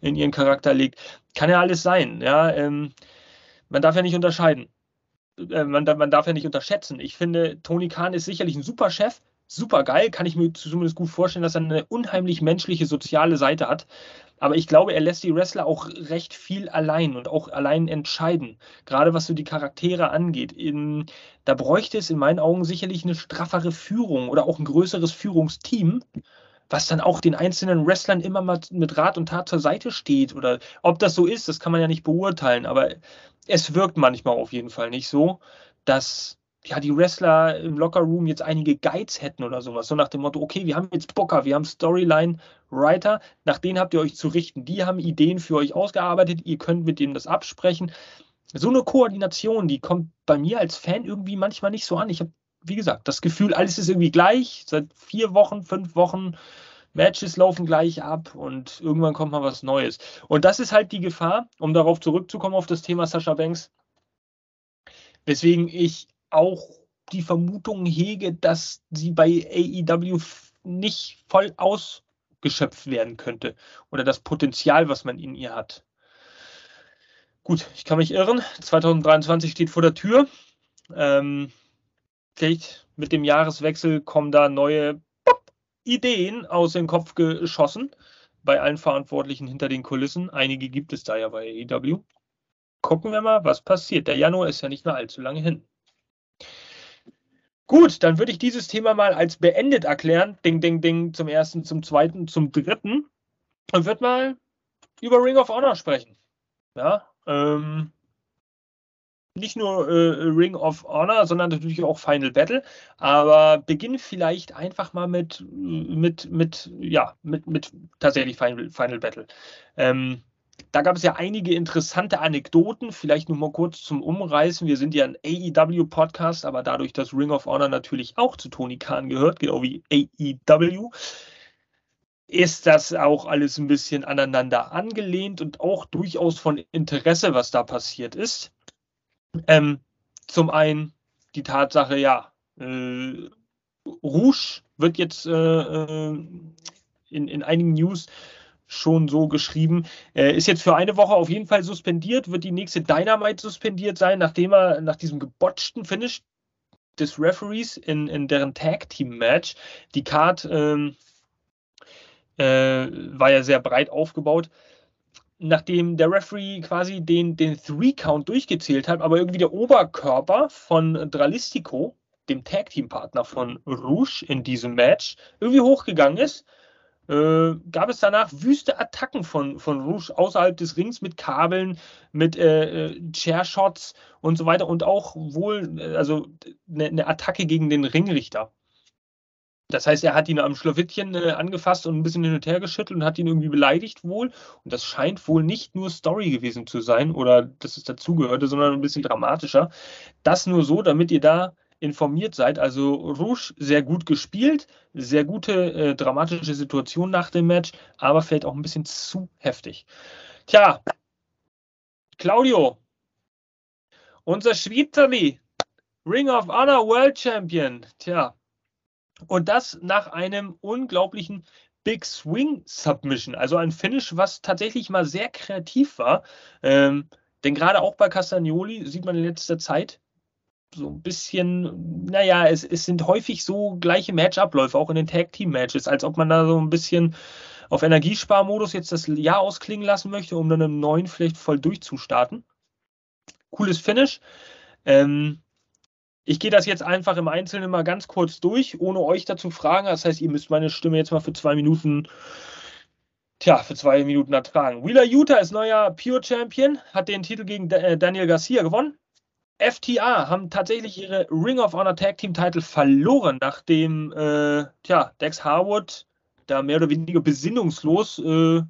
in ihren Charakter legt. Kann ja alles sein, ja. Ähm, man darf ja nicht unterscheiden. Äh, man, man darf ja nicht unterschätzen. Ich finde, Tony Khan ist sicherlich ein super Chef, super geil, kann ich mir zumindest gut vorstellen, dass er eine unheimlich menschliche, soziale Seite hat. Aber ich glaube, er lässt die Wrestler auch recht viel allein und auch allein entscheiden. Gerade was so die Charaktere angeht. In, da bräuchte es in meinen Augen sicherlich eine straffere Führung oder auch ein größeres Führungsteam, was dann auch den einzelnen Wrestlern immer mal mit Rat und Tat zur Seite steht. Oder ob das so ist, das kann man ja nicht beurteilen. Aber es wirkt manchmal auf jeden Fall nicht so, dass ja, die Wrestler im Lockerroom jetzt einige Guides hätten oder sowas. So nach dem Motto, okay, wir haben jetzt Booker, wir haben Storyline-Writer, nach denen habt ihr euch zu richten. Die haben Ideen für euch ausgearbeitet, ihr könnt mit denen das absprechen. So eine Koordination, die kommt bei mir als Fan irgendwie manchmal nicht so an. Ich habe, wie gesagt, das Gefühl, alles ist irgendwie gleich. Seit vier Wochen, fünf Wochen, Matches laufen gleich ab und irgendwann kommt mal was Neues. Und das ist halt die Gefahr, um darauf zurückzukommen auf das Thema Sascha Banks, weswegen ich auch die Vermutung hege, dass sie bei AEW nicht voll ausgeschöpft werden könnte oder das Potenzial, was man in ihr hat. Gut, ich kann mich irren. 2023 steht vor der Tür. Ähm, vielleicht mit dem Jahreswechsel kommen da neue Ideen aus dem Kopf geschossen bei allen Verantwortlichen hinter den Kulissen. Einige gibt es da ja bei AEW. Gucken wir mal, was passiert. Der Januar ist ja nicht mehr allzu lange hin. Gut, dann würde ich dieses Thema mal als beendet erklären. Ding, ding, ding, zum ersten, zum zweiten, zum dritten. Und würde mal über Ring of Honor sprechen. Ja, ähm, nicht nur äh, Ring of Honor, sondern natürlich auch Final Battle. Aber beginne vielleicht einfach mal mit, mit, mit, ja, mit, mit tatsächlich Final, Final Battle. Ähm, da gab es ja einige interessante Anekdoten, vielleicht nur mal kurz zum Umreißen. Wir sind ja ein AEW-Podcast, aber dadurch, dass Ring of Honor natürlich auch zu Tony Khan gehört, genau wie AEW, ist das auch alles ein bisschen aneinander angelehnt und auch durchaus von Interesse, was da passiert ist. Ähm, zum einen die Tatsache, ja, äh, Rouge wird jetzt äh, äh in, in einigen News schon so geschrieben. Äh, ist jetzt für eine Woche auf jeden Fall suspendiert, wird die nächste Dynamite suspendiert sein, nachdem er nach diesem gebotchten Finish des Referees in, in deren Tag-Team-Match, die Card ähm, äh, war ja sehr breit aufgebaut, nachdem der Referee quasi den, den Three-Count durchgezählt hat, aber irgendwie der Oberkörper von Dralistico, dem Tag-Team-Partner von Rouge in diesem Match, irgendwie hochgegangen ist äh, gab es danach wüste Attacken von, von Rouge außerhalb des Rings mit Kabeln, mit äh, äh Chairshots und so weiter und auch wohl äh, also eine, eine Attacke gegen den Ringrichter. Das heißt, er hat ihn am Schlawittchen äh, angefasst und ein bisschen hin und her geschüttelt und hat ihn irgendwie beleidigt wohl. Und das scheint wohl nicht nur Story gewesen zu sein oder dass es dazugehörte, sondern ein bisschen dramatischer. Das nur so, damit ihr da informiert seid. Also Rouge sehr gut gespielt, sehr gute äh, dramatische Situation nach dem Match, aber vielleicht auch ein bisschen zu heftig. Tja, Claudio, unser Schweizerli, Ring of Honor World Champion. Tja, und das nach einem unglaublichen Big Swing Submission, also ein Finish, was tatsächlich mal sehr kreativ war. Ähm, denn gerade auch bei Castagnoli sieht man in letzter Zeit, so ein bisschen, naja, es, es sind häufig so gleiche Matchabläufe, auch in den Tag-Team-Matches, als ob man da so ein bisschen auf Energiesparmodus jetzt das Jahr ausklingen lassen möchte, um dann im neuen vielleicht voll durchzustarten. Cooles Finish. Ähm, ich gehe das jetzt einfach im Einzelnen mal ganz kurz durch, ohne euch dazu fragen. Das heißt, ihr müsst meine Stimme jetzt mal für zwei Minuten tja, für zwei Minuten ertragen. Wheeler Utah ist neuer Pure Champion, hat den Titel gegen äh, Daniel Garcia gewonnen. FTA haben tatsächlich ihre Ring of Honor Tag Team Titel verloren, nachdem äh, tja, Dex Harwood da mehr oder weniger besinnungslos äh,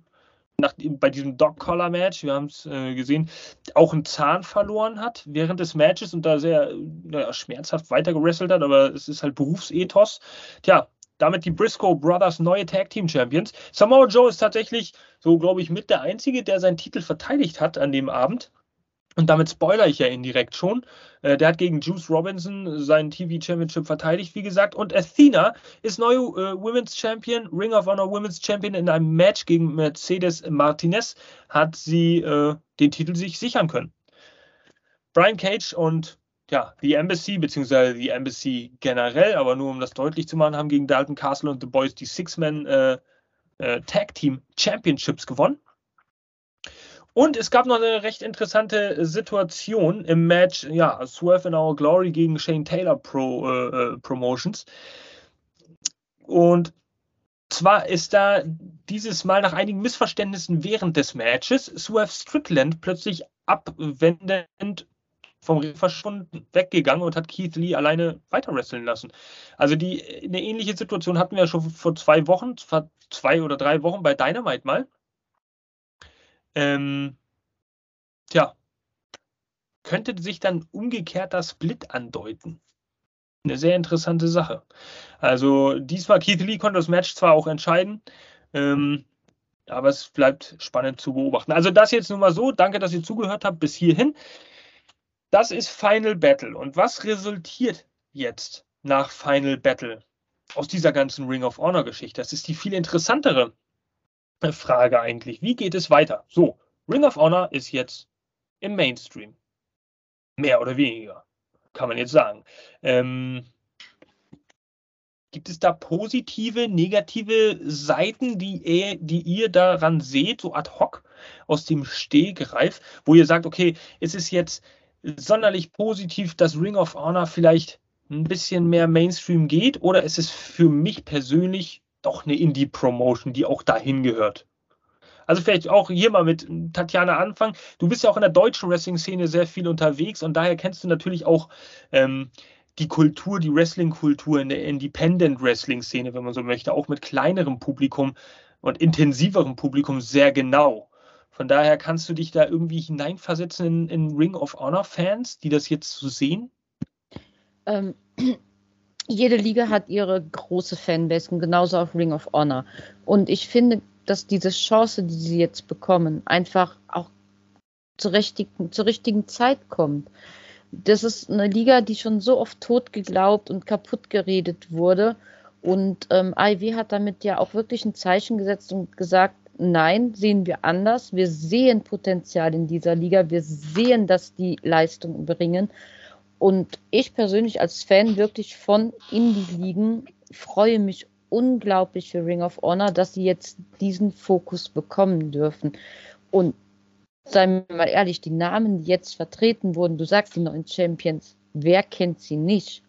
nach, bei diesem Dog-Collar-Match, wir haben es äh, gesehen, auch einen Zahn verloren hat während des Matches und da sehr naja, schmerzhaft weitergerasselt hat, aber es ist halt Berufsethos. Tja, damit die Briscoe Brothers neue Tag Team Champions. Samoa Joe ist tatsächlich so, glaube ich, mit der Einzige, der seinen Titel verteidigt hat an dem Abend. Und damit spoiler ich ja indirekt schon. Äh, der hat gegen Juice Robinson seinen TV Championship verteidigt, wie gesagt. Und Athena ist neue äh, Women's Champion, Ring of Honor Women's Champion in einem Match gegen Mercedes Martinez. Hat sie äh, den Titel sich sichern können. Brian Cage und ja, die Embassy, beziehungsweise die Embassy generell, aber nur um das deutlich zu machen, haben gegen Dalton Castle und The Boys die Six-Man äh, äh, Tag Team Championships gewonnen. Und es gab noch eine recht interessante Situation im Match, ja, Swerve in Our Glory gegen Shane Taylor Pro, äh, äh, Promotions. Und zwar ist da dieses Mal nach einigen Missverständnissen während des Matches Swerve Strickland plötzlich abwendend vom Ring verschwunden weggegangen und hat Keith Lee alleine weiter wresteln lassen. Also die eine ähnliche Situation hatten wir schon vor zwei Wochen, vor zwei oder drei Wochen bei Dynamite mal. Ähm, tja, könnte sich dann umgekehrter Split andeuten. Eine sehr interessante Sache. Also diesmal Keith Lee konnte das Match zwar auch entscheiden, ähm, aber es bleibt spannend zu beobachten. Also das jetzt nun mal so. Danke, dass ihr zugehört habt bis hierhin. Das ist Final Battle. Und was resultiert jetzt nach Final Battle aus dieser ganzen Ring of Honor Geschichte? Das ist die viel interessantere Frage eigentlich. Wie geht es weiter? So, Ring of Honor ist jetzt im Mainstream. Mehr oder weniger, kann man jetzt sagen. Ähm, gibt es da positive, negative Seiten, die ihr, die ihr daran seht, so ad hoc aus dem Stehgreif, wo ihr sagt, okay, es ist jetzt sonderlich positiv, dass Ring of Honor vielleicht ein bisschen mehr Mainstream geht, oder ist es für mich persönlich doch eine Indie-Promotion, die auch dahin gehört. Also vielleicht auch hier mal mit Tatjana anfangen. Du bist ja auch in der deutschen Wrestling-Szene sehr viel unterwegs und daher kennst du natürlich auch ähm, die Kultur, die Wrestling-Kultur in der Independent-Wrestling-Szene, wenn man so möchte, auch mit kleinerem Publikum und intensiverem Publikum sehr genau. Von daher kannst du dich da irgendwie hineinversetzen in, in Ring of Honor-Fans, die das jetzt so sehen? Ähm, jede Liga hat ihre große Fanbase und genauso auch Ring of Honor. Und ich finde, dass diese Chance, die sie jetzt bekommen, einfach auch zur richtigen, zur richtigen Zeit kommt. Das ist eine Liga, die schon so oft tot geglaubt und kaputt geredet wurde. Und ähm, IW hat damit ja auch wirklich ein Zeichen gesetzt und gesagt, nein, sehen wir anders. Wir sehen Potenzial in dieser Liga. Wir sehen, dass die Leistung bringen. Und ich persönlich als Fan wirklich von Indie-Ligen freue mich unglaublich für Ring of Honor, dass sie jetzt diesen Fokus bekommen dürfen. Und seien wir mal ehrlich, die Namen, die jetzt vertreten wurden, du sagst die neuen Champions, wer kennt sie nicht?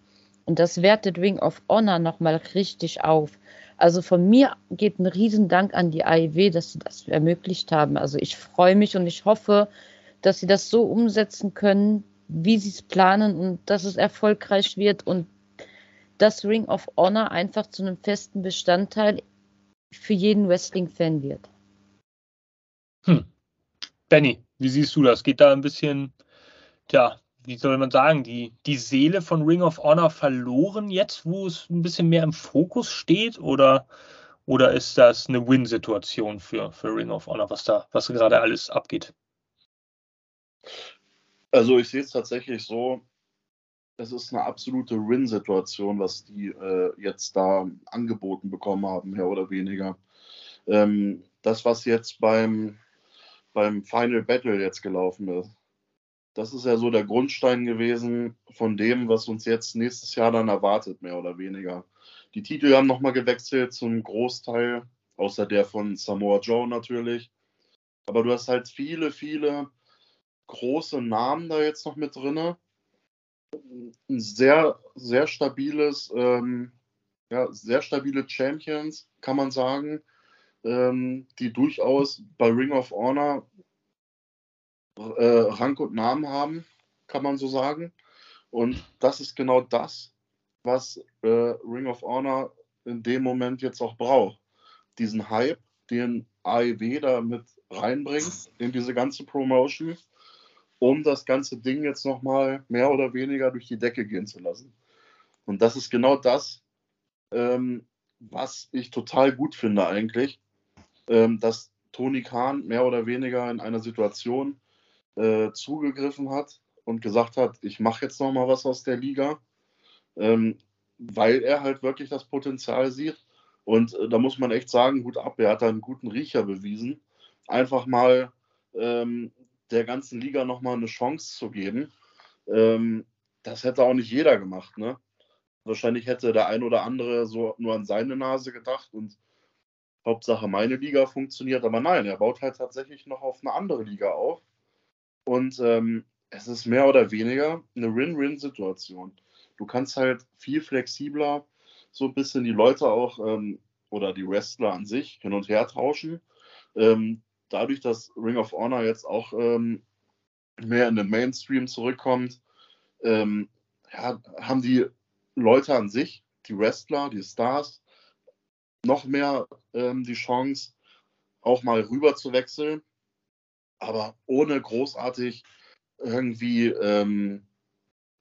Und das wertet Ring of Honor nochmal richtig auf. Also von mir geht ein Riesendank an die AEW, dass sie das ermöglicht haben. Also ich freue mich und ich hoffe, dass sie das so umsetzen können, wie sie es planen und dass es erfolgreich wird und dass Ring of Honor einfach zu einem festen Bestandteil für jeden Wrestling-Fan wird. Hm. Benny, wie siehst du das? Geht da ein bisschen, tja, wie soll man sagen, die, die Seele von Ring of Honor verloren jetzt, wo es ein bisschen mehr im Fokus steht? Oder, oder ist das eine Win-Situation für, für Ring of Honor, was da, was gerade alles abgeht? Also ich sehe es tatsächlich so, es ist eine absolute Win-Situation, was die äh, jetzt da angeboten bekommen haben, mehr oder weniger. Ähm, das, was jetzt beim, beim Final Battle jetzt gelaufen ist, das ist ja so der Grundstein gewesen von dem, was uns jetzt nächstes Jahr dann erwartet, mehr oder weniger. Die Titel haben nochmal gewechselt zum Großteil, außer der von Samoa Joe natürlich. Aber du hast halt viele, viele große Namen da jetzt noch mit drin. Ein sehr, sehr stabiles, ähm, ja, sehr stabile Champions, kann man sagen. ähm, die durchaus bei Ring of Honor äh, Rang und Namen haben, kann man so sagen. Und das ist genau das, was äh, Ring of Honor in dem Moment jetzt auch braucht. Diesen Hype, den AEW da mit reinbringt in diese ganze Promotion, um das ganze Ding jetzt nochmal mehr oder weniger durch die Decke gehen zu lassen. Und das ist genau das, ähm, was ich total gut finde eigentlich, ähm, dass Tony Khan mehr oder weniger in einer Situation äh, zugegriffen hat und gesagt hat, ich mache jetzt noch mal was aus der Liga, ähm, weil er halt wirklich das Potenzial sieht. Und äh, da muss man echt sagen, gut ab, er hat da einen guten Riecher bewiesen, einfach mal ähm, der ganzen Liga noch mal eine Chance zu geben. Ähm, das hätte auch nicht jeder gemacht, ne? Wahrscheinlich hätte der ein oder andere so nur an seine Nase gedacht und Hauptsache meine Liga funktioniert. Aber nein, er baut halt tatsächlich noch auf eine andere Liga auf. Und ähm, es ist mehr oder weniger eine Win-Win-Situation. Du kannst halt viel flexibler so ein bisschen die Leute auch ähm, oder die Wrestler an sich hin und her tauschen. Ähm, dadurch, dass Ring of Honor jetzt auch ähm, mehr in den Mainstream zurückkommt, ähm, ja, haben die Leute an sich, die Wrestler, die Stars, noch mehr ähm, die Chance, auch mal rüber zu wechseln, aber ohne großartig irgendwie ähm,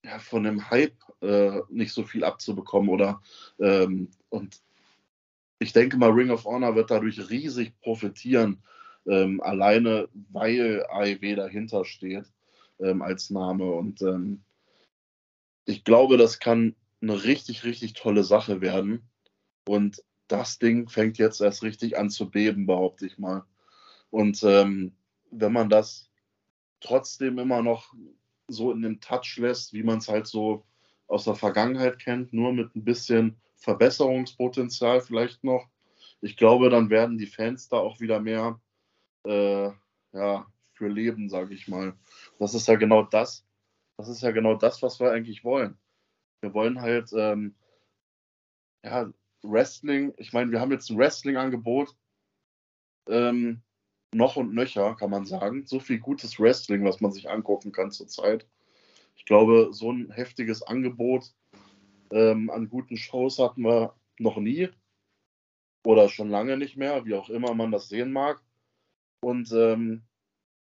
ja, von dem Hype äh, nicht so viel abzubekommen oder ähm, und ich denke mal, Ring of Honor wird dadurch riesig profitieren, ähm, alleine weil AEW dahinter steht ähm, als Name und ähm, ich glaube, das kann eine richtig, richtig tolle Sache werden. Und das Ding fängt jetzt erst richtig an zu beben, behaupte ich mal. Und ähm, wenn man das trotzdem immer noch so in dem Touch lässt, wie man es halt so aus der Vergangenheit kennt, nur mit ein bisschen Verbesserungspotenzial vielleicht noch. Ich glaube, dann werden die Fans da auch wieder mehr äh, ja, für leben, sage ich mal. Das ist ja genau das. Das ist ja genau das, was wir eigentlich wollen. Wir wollen halt ähm, ja, Wrestling, ich meine, wir haben jetzt ein Wrestling-Angebot, ähm, noch und nöcher, kann man sagen. So viel gutes Wrestling, was man sich angucken kann zurzeit. Ich glaube, so ein heftiges Angebot ähm, an guten Shows hatten wir noch nie. Oder schon lange nicht mehr, wie auch immer man das sehen mag. Und ähm,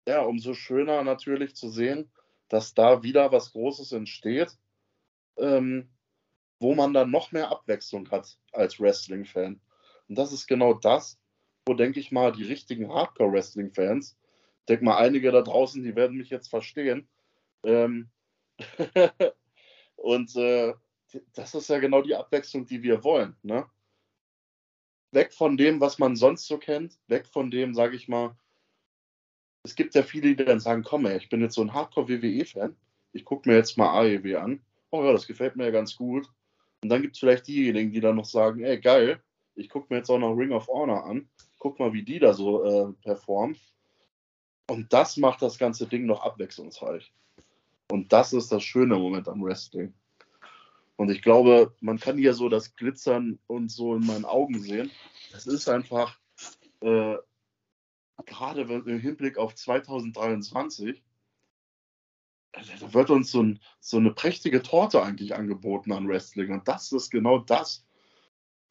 ja, umso schöner natürlich zu sehen, dass da wieder was Großes entsteht ähm, wo man dann noch mehr Abwechslung hat als Wrestling-Fan. Und das ist genau das, wo, denke ich mal, die richtigen Hardcore-Wrestling-Fans, ich denke mal, einige da draußen, die werden mich jetzt verstehen. Ähm und äh, das ist ja genau die Abwechslung, die wir wollen. Ne? Weg von dem, was man sonst so kennt, weg von dem, sage ich mal, es gibt ja viele, die dann sagen, komm ey, ich bin jetzt so ein Hardcore-WWE-Fan, ich gucke mir jetzt mal AEW an oh ja, das gefällt mir ja ganz gut. Und dann gibt es vielleicht diejenigen, die dann noch sagen, ey, geil, ich gucke mir jetzt auch noch Ring of Honor an, guck mal, wie die da so äh, performen. Und das macht das ganze Ding noch abwechslungsreich. Und das ist das schöne Moment am Wrestling. Und ich glaube, man kann hier so das Glitzern und so in meinen Augen sehen. Es ist einfach, äh, gerade im Hinblick auf 2023, da wird uns so, ein, so, eine prächtige Torte eigentlich angeboten an Wrestling. Und das ist genau das,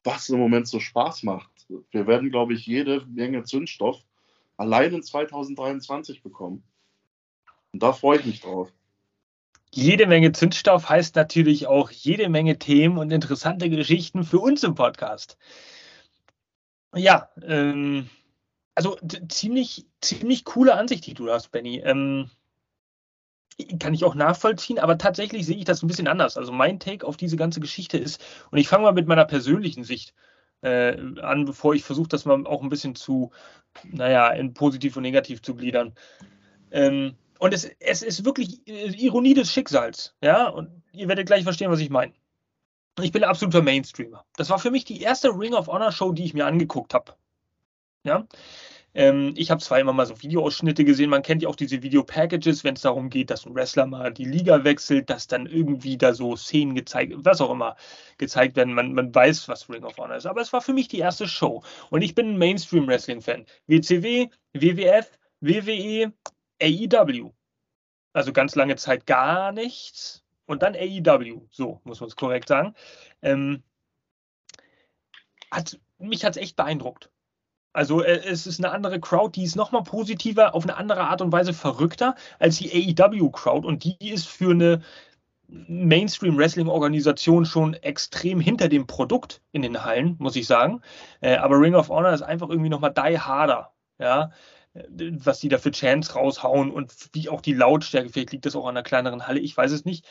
was im Moment so Spaß macht. Wir werden, glaube ich, jede Menge Zündstoff allein in 2023 bekommen. Und da freue ich mich drauf. Jede Menge Zündstoff heißt natürlich auch jede Menge Themen und interessante Geschichten für uns im Podcast. Ja, ähm, also ziemlich, ziemlich coole Ansicht, die du hast, Benny. Ähm, kann ich auch nachvollziehen, aber tatsächlich sehe ich das ein bisschen anders. Also mein Take auf diese ganze Geschichte ist, und ich fange mal mit meiner persönlichen Sicht äh, an, bevor ich versuche, das mal auch ein bisschen zu, naja, in positiv und negativ zu gliedern. Ähm, und es, es ist wirklich äh, Ironie des Schicksals, ja, und ihr werdet gleich verstehen, was ich meine. Ich bin absoluter Mainstreamer. Das war für mich die erste Ring of Honor Show, die ich mir angeguckt habe. Ja. Ähm, ich habe zwar immer mal so Videoausschnitte gesehen, man kennt ja auch diese Video-Packages, wenn es darum geht, dass ein Wrestler mal die Liga wechselt, dass dann irgendwie da so Szenen gezeigt, was auch immer, gezeigt werden. Man, man weiß, was Ring of Honor ist. Aber es war für mich die erste Show. Und ich bin ein Mainstream-Wrestling-Fan. WCW, WWF, WWE, AEW. Also ganz lange Zeit gar nichts. Und dann AEW, so muss man es korrekt sagen. Ähm, hat, mich hat es echt beeindruckt. Also äh, es ist eine andere Crowd, die ist nochmal positiver, auf eine andere Art und Weise verrückter als die AEW-Crowd. Und die ist für eine Mainstream-Wrestling-Organisation schon extrem hinter dem Produkt in den Hallen, muss ich sagen. Äh, aber Ring of Honor ist einfach irgendwie nochmal die harder. Ja, was die da für Chance raushauen und wie auch die Lautstärke, vielleicht liegt das auch an einer kleineren Halle, ich weiß es nicht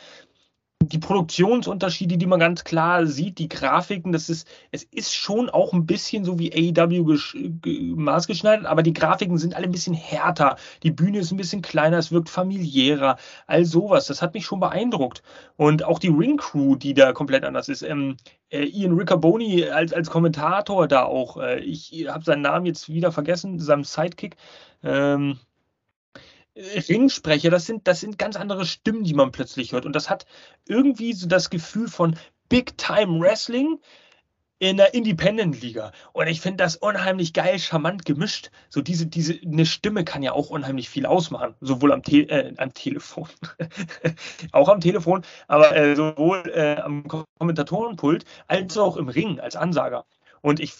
die Produktionsunterschiede, die man ganz klar sieht, die Grafiken, das ist, es ist schon auch ein bisschen so wie AEW maßgeschneidert, aber die Grafiken sind alle ein bisschen härter. Die Bühne ist ein bisschen kleiner, es wirkt familiärer, all sowas. Das hat mich schon beeindruckt. Und auch die Ring Crew, die da komplett anders ist. Ähm, äh, Ian Riccaboni als, als Kommentator da auch. Äh, ich habe seinen Namen jetzt wieder vergessen, seinem Sidekick. Ähm, Ringsprecher, das sind, das sind ganz andere Stimmen, die man plötzlich hört. Und das hat irgendwie so das Gefühl von Big Time Wrestling in der Independent-Liga. Und ich finde das unheimlich geil, charmant gemischt. So diese, diese, eine Stimme kann ja auch unheimlich viel ausmachen. Sowohl am, Te äh, am Telefon, auch am Telefon, aber äh, sowohl äh, am Kommentatorenpult als auch im Ring als Ansager. Und ich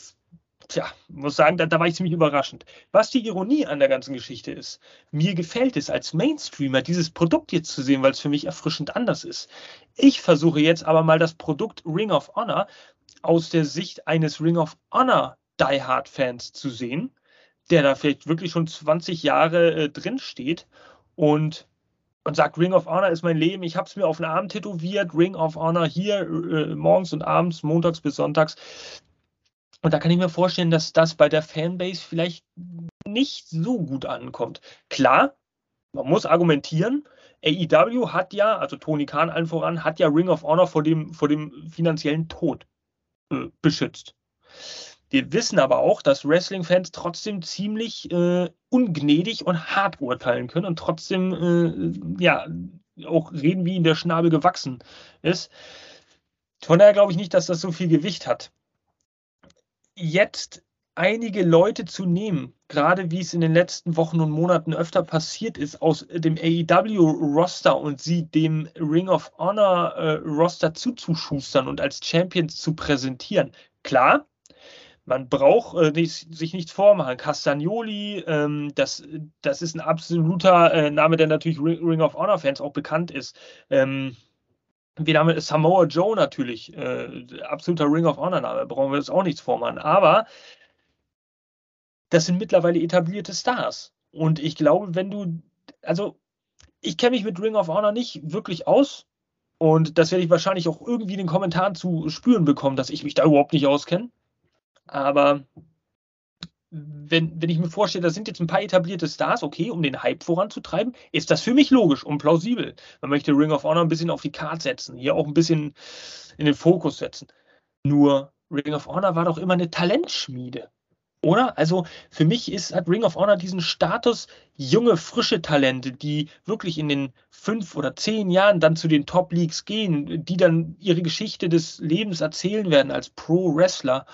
Tja, muss sagen, da, da, war ich ziemlich überraschend. Was die Ironie an der ganzen Geschichte ist, mir gefällt es als Mainstreamer, dieses Produkt jetzt zu sehen, weil es für mich erfrischend anders ist. Ich versuche jetzt aber mal das Produkt Ring of Honor aus der Sicht eines Ring of Honor Die Hard Fans zu sehen, der da vielleicht wirklich schon 20 Jahre äh, drin steht und und sagt, Ring of Honor ist mein Leben, ich habe es mir auf den Arm tätowiert, Ring of Honor hier äh, morgens und abends, montags bis sonntags. Und da kann ich mir vorstellen, dass das bei der Fanbase vielleicht nicht so gut ankommt. Klar, man muss argumentieren. AEW hat ja, also Tony Khan allen voran, hat ja Ring of Honor vor dem, vor dem finanziellen Tod äh, beschützt. Wir wissen aber auch, dass Wrestling-Fans trotzdem ziemlich äh, ungnädig und hart urteilen können und trotzdem äh, ja auch reden, wie ihnen der Schnabel gewachsen ist. Von daher glaube ich nicht, dass das so viel Gewicht hat jetzt einige Leute zu nehmen, gerade wie es in den letzten Wochen und Monaten öfter passiert ist, aus dem AEW-Roster und sie dem Ring of Honor-Roster äh, zuzuschustern und als Champions zu präsentieren. Klar, man braucht äh, nicht, sich nichts vormachen. Castagnoli, ähm, das, das ist ein absoluter äh, Name, der natürlich Ring of Honor-Fans auch bekannt ist. Ähm, wir haben Samoa Joe natürlich, äh, absoluter Ring of Honor Name, brauchen wir uns auch nichts vormachen. Aber das sind mittlerweile etablierte Stars. Und ich glaube, wenn du, also ich kenne mich mit Ring of Honor nicht wirklich aus. Und das werde ich wahrscheinlich auch irgendwie in den Kommentaren zu spüren bekommen, dass ich mich da überhaupt nicht auskenne. Aber wenn, wenn ich mir vorstelle, da sind jetzt ein paar etablierte Stars, okay, um den Hype voranzutreiben, ist das für mich logisch und plausibel. Man möchte Ring of Honor ein bisschen auf die Karte setzen, hier auch ein bisschen in den Fokus setzen. Nur Ring of Honor war doch immer eine Talentschmiede. Oder? Also für mich ist, hat Ring of Honor diesen Status, junge, frische Talente, die wirklich in den fünf oder zehn Jahren dann zu den Top-Leagues gehen, die dann ihre Geschichte des Lebens erzählen werden als Pro-Wrestler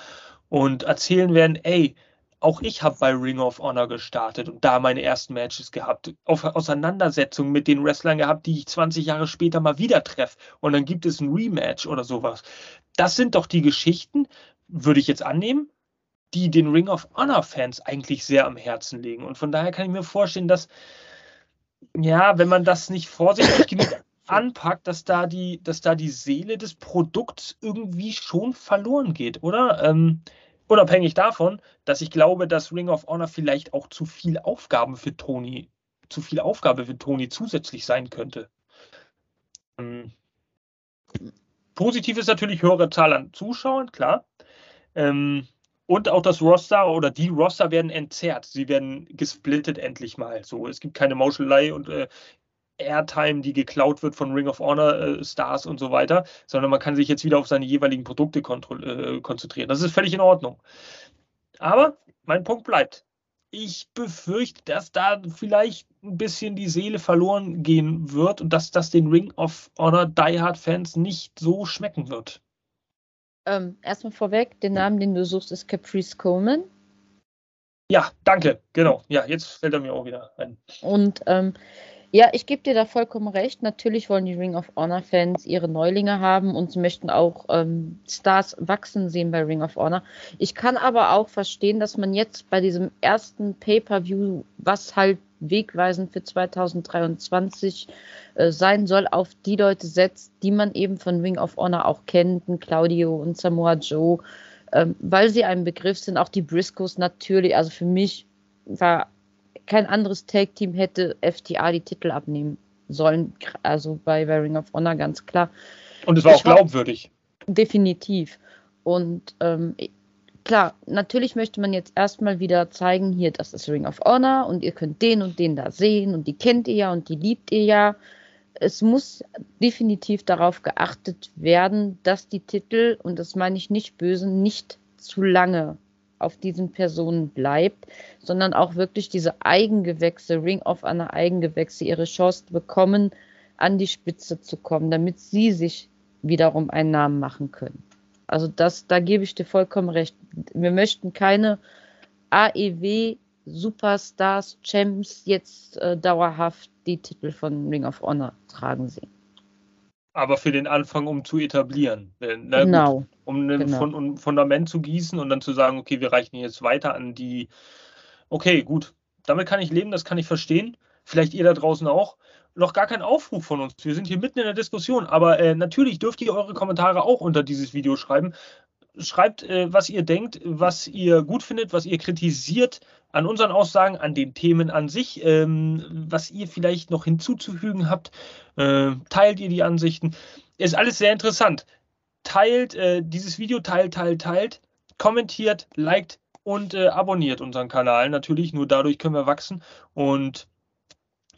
und erzählen werden, ey, auch ich habe bei Ring of Honor gestartet und da meine ersten Matches gehabt, auf Auseinandersetzungen mit den Wrestlern gehabt, die ich 20 Jahre später mal wieder treffe und dann gibt es ein Rematch oder sowas. Das sind doch die Geschichten, würde ich jetzt annehmen, die den Ring of Honor Fans eigentlich sehr am Herzen liegen. Und von daher kann ich mir vorstellen, dass, ja, wenn man das nicht vorsichtig genug anpackt, dass da die, dass da die Seele des Produkts irgendwie schon verloren geht, oder? Ähm, unabhängig davon, dass ich glaube, dass Ring of Honor vielleicht auch zu viel Aufgaben für Tony, zu viel Aufgabe für Tony zusätzlich sein könnte. Ähm, positiv ist natürlich höhere Zahl an Zuschauern, klar. Ähm, und auch das Roster oder die Roster werden entzerrt. Sie werden gesplittet endlich mal. So, es gibt keine Mauschelei und äh, Airtime, die geklaut wird von Ring of Honor äh, Stars und so weiter, sondern man kann sich jetzt wieder auf seine jeweiligen Produkte äh, konzentrieren. Das ist völlig in Ordnung. Aber mein Punkt bleibt. ich befürchte, dass da vielleicht ein bisschen die Seele verloren gehen wird und dass das den Ring of Honor Die Hard Fans nicht so schmecken wird. Ähm, erstmal vorweg, den Namen, den du suchst, ist Caprice Coleman. Ja, danke. Genau. Ja, jetzt fällt er mir auch wieder ein. Und ähm, ja, ich gebe dir da vollkommen recht. Natürlich wollen die Ring of Honor Fans ihre Neulinge haben und sie möchten auch ähm, Stars wachsen sehen bei Ring of Honor. Ich kann aber auch verstehen, dass man jetzt bei diesem ersten Pay-per-View, was halt wegweisend für 2023 äh, sein soll, auf die Leute setzt, die man eben von Ring of Honor auch kennt, Claudio und Samoa Joe, ähm, weil sie ein Begriff sind. Auch die Briscoes natürlich. Also für mich war kein anderes Tag-Team hätte FTA die Titel abnehmen sollen. Also bei, Ring of Honor ganz klar. Und es war ich auch glaubwürdig. War, definitiv. Und ähm, klar, natürlich möchte man jetzt erstmal wieder zeigen, hier, das ist Ring of Honor und ihr könnt den und den da sehen und die kennt ihr ja und die liebt ihr ja. Es muss definitiv darauf geachtet werden, dass die Titel, und das meine ich nicht böse, nicht zu lange auf diesen Personen bleibt, sondern auch wirklich diese Eigengewächse, Ring of Honor Eigengewächse, ihre Chance bekommen, an die Spitze zu kommen, damit sie sich wiederum einen Namen machen können. Also das, da gebe ich dir vollkommen recht. Wir möchten keine AEW Superstars, Champs jetzt äh, dauerhaft die Titel von Ring of Honor tragen sehen. Aber für den Anfang, um zu etablieren. Na, genau. Gut, um ein genau. Fundament zu gießen und dann zu sagen, okay, wir reichen jetzt weiter an die. Okay, gut. Damit kann ich leben, das kann ich verstehen. Vielleicht ihr da draußen auch. Noch gar kein Aufruf von uns. Wir sind hier mitten in der Diskussion. Aber äh, natürlich dürft ihr eure Kommentare auch unter dieses Video schreiben schreibt, äh, was ihr denkt, was ihr gut findet, was ihr kritisiert an unseren Aussagen, an den Themen an sich, ähm, was ihr vielleicht noch hinzuzufügen habt. Äh, teilt ihr die Ansichten. Ist alles sehr interessant. Teilt äh, dieses Video, teilt, teilt, teilt, kommentiert, liked und äh, abonniert unseren Kanal. Natürlich, nur dadurch können wir wachsen und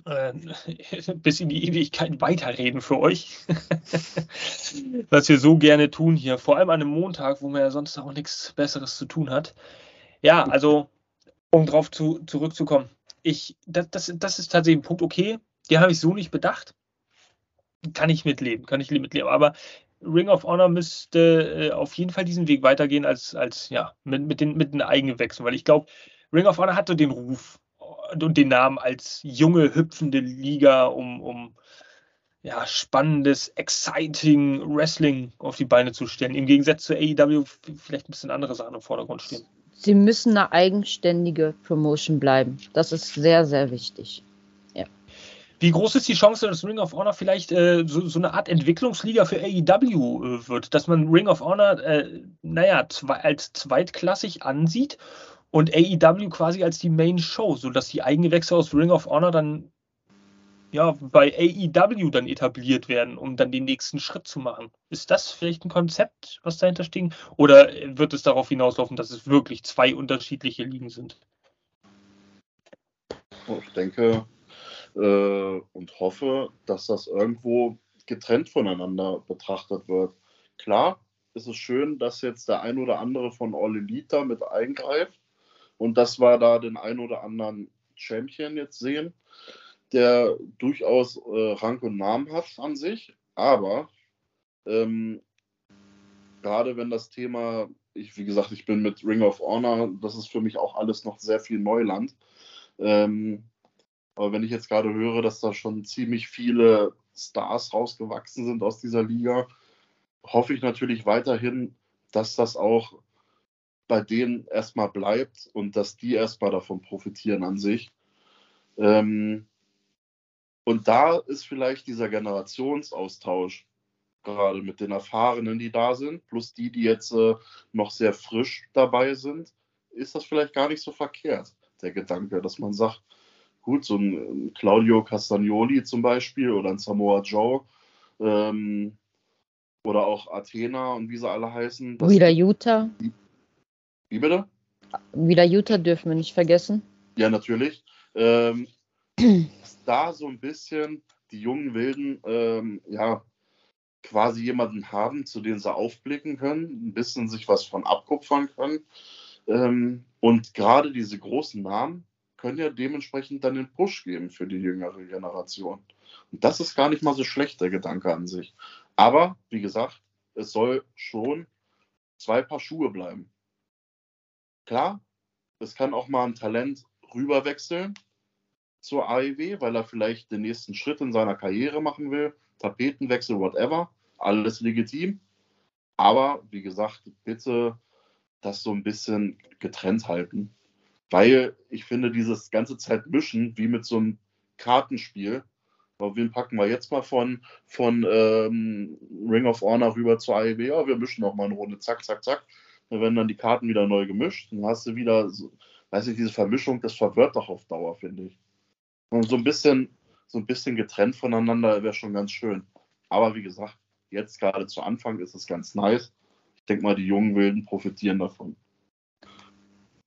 äh, bis in die Ewigkeit weiterreden für euch. Was wir so gerne tun hier, vor allem an einem Montag, wo man ja sonst auch nichts Besseres zu tun hat. Ja, also, um drauf zu, zurückzukommen. Ich, das, das, das ist tatsächlich ein Punkt, okay, den habe ich so nicht bedacht. Kann ich mitleben, kann ich mitleben. Aber Ring of Honor müsste äh, auf jeden Fall diesen Weg weitergehen als, als ja, mit, mit, den, mit den eigenen Wechseln, weil ich glaube, Ring of Honor hatte den Ruf, und den Namen als junge, hüpfende Liga, um, um ja, spannendes, exciting Wrestling auf die Beine zu stellen. Im Gegensatz zu AEW vielleicht ein bisschen andere Sachen im Vordergrund stehen. Sie müssen eine eigenständige Promotion bleiben. Das ist sehr, sehr wichtig. Ja. Wie groß ist die Chance, dass Ring of Honor vielleicht äh, so, so, eine Art Entwicklungsliga für AEW äh, wird? Dass man Ring of Honor, äh, naja, zwei, als zweitklassig ansieht und AEW quasi als die Main Show, sodass die Eigengewächse aus Ring of Honor dann ja bei AEW dann etabliert werden, um dann den nächsten Schritt zu machen. Ist das vielleicht ein Konzept, was dahinter steht? Oder wird es darauf hinauslaufen, dass es wirklich zwei unterschiedliche Ligen sind? Ich denke äh, und hoffe, dass das irgendwo getrennt voneinander betrachtet wird. Klar, ist es schön, dass jetzt der ein oder andere von All Elite mit eingreift und dass wir da den ein oder anderen Champion jetzt sehen, der durchaus äh, Rang und Namen hat an sich. Aber ähm, gerade wenn das Thema, ich, wie gesagt, ich bin mit Ring of Honor, das ist für mich auch alles noch sehr viel Neuland. Ähm, aber wenn ich jetzt gerade höre, dass da schon ziemlich viele Stars rausgewachsen sind aus dieser Liga, hoffe ich natürlich weiterhin, dass das auch bei denen erstmal bleibt und dass die erstmal davon profitieren an sich. Ähm, und da ist vielleicht dieser Generationsaustausch gerade mit den Erfahrenen, die da sind, plus die, die jetzt äh, noch sehr frisch dabei sind, ist das vielleicht gar nicht so verkehrt, der Gedanke, dass man sagt, gut, so ein Claudio Castagnoli zum Beispiel oder ein Samoa Joe ähm, oder auch Athena und wie sie alle heißen. Wieder Utah. Die, wie bitte? Wieder Utah dürfen wir nicht vergessen. Ja, natürlich. Ähm, da so ein bisschen die jungen Wilden, ähm, ja, quasi jemanden haben, zu dem sie aufblicken können, ein bisschen sich was von abkupfern können. Ähm, und gerade diese großen Namen können ja dementsprechend dann den Push geben für die jüngere Generation. Und das ist gar nicht mal so schlecht, der Gedanke an sich. Aber, wie gesagt, es soll schon zwei Paar Schuhe bleiben. Klar, es kann auch mal ein Talent rüberwechseln zur AEW, weil er vielleicht den nächsten Schritt in seiner Karriere machen will, Tapetenwechsel, whatever, alles legitim. Aber wie gesagt, bitte das so ein bisschen getrennt halten, weil ich finde, dieses ganze Zeit mischen, wie mit so einem Kartenspiel, wen packen wir jetzt mal von, von ähm, Ring of Honor rüber zur AEW? Ja, wir mischen noch mal eine Runde, zack, zack, zack. Dann werden dann die Karten wieder neu gemischt. Dann hast du wieder, so, weiß ich, diese Vermischung, das verwirrt doch auf Dauer, finde ich. Und so ein bisschen, so ein bisschen getrennt voneinander wäre schon ganz schön. Aber wie gesagt, jetzt gerade zu Anfang ist es ganz nice. Ich denke mal, die jungen Wilden profitieren davon.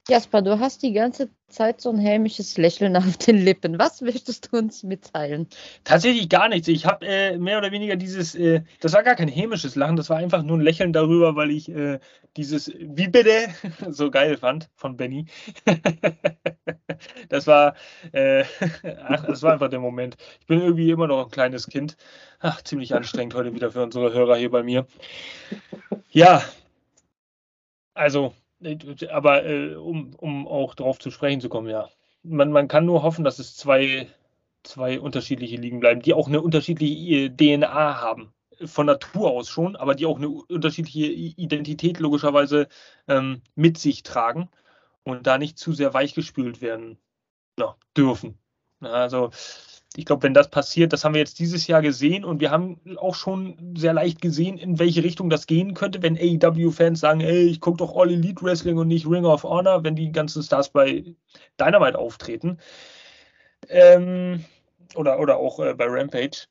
Jasper, du hast die ganze Zeit so ein hämisches Lächeln auf den Lippen. Was möchtest du uns mitteilen? Tatsächlich gar nichts. Ich habe äh, mehr oder weniger dieses, äh, das war gar kein hämisches Lachen, das war einfach nur ein Lächeln darüber, weil ich äh, dieses Wie bitte so geil fand von Benny. das war, äh, ach, das war einfach der Moment. Ich bin irgendwie immer noch ein kleines Kind. Ach, ziemlich anstrengend heute wieder für unsere Hörer hier bei mir. Ja, also aber äh, um, um auch darauf zu sprechen zu kommen, ja. Man, man kann nur hoffen, dass es zwei, zwei unterschiedliche Ligen bleiben, die auch eine unterschiedliche DNA haben. Von Natur aus schon, aber die auch eine unterschiedliche Identität logischerweise ähm, mit sich tragen und da nicht zu sehr weichgespült werden ja, dürfen. Also ich glaube, wenn das passiert, das haben wir jetzt dieses Jahr gesehen und wir haben auch schon sehr leicht gesehen, in welche Richtung das gehen könnte, wenn AEW-Fans sagen, ey, ich gucke doch All Elite Wrestling und nicht Ring of Honor, wenn die ganzen Stars bei Dynamite auftreten. Ähm, oder, oder auch äh, bei Rampage.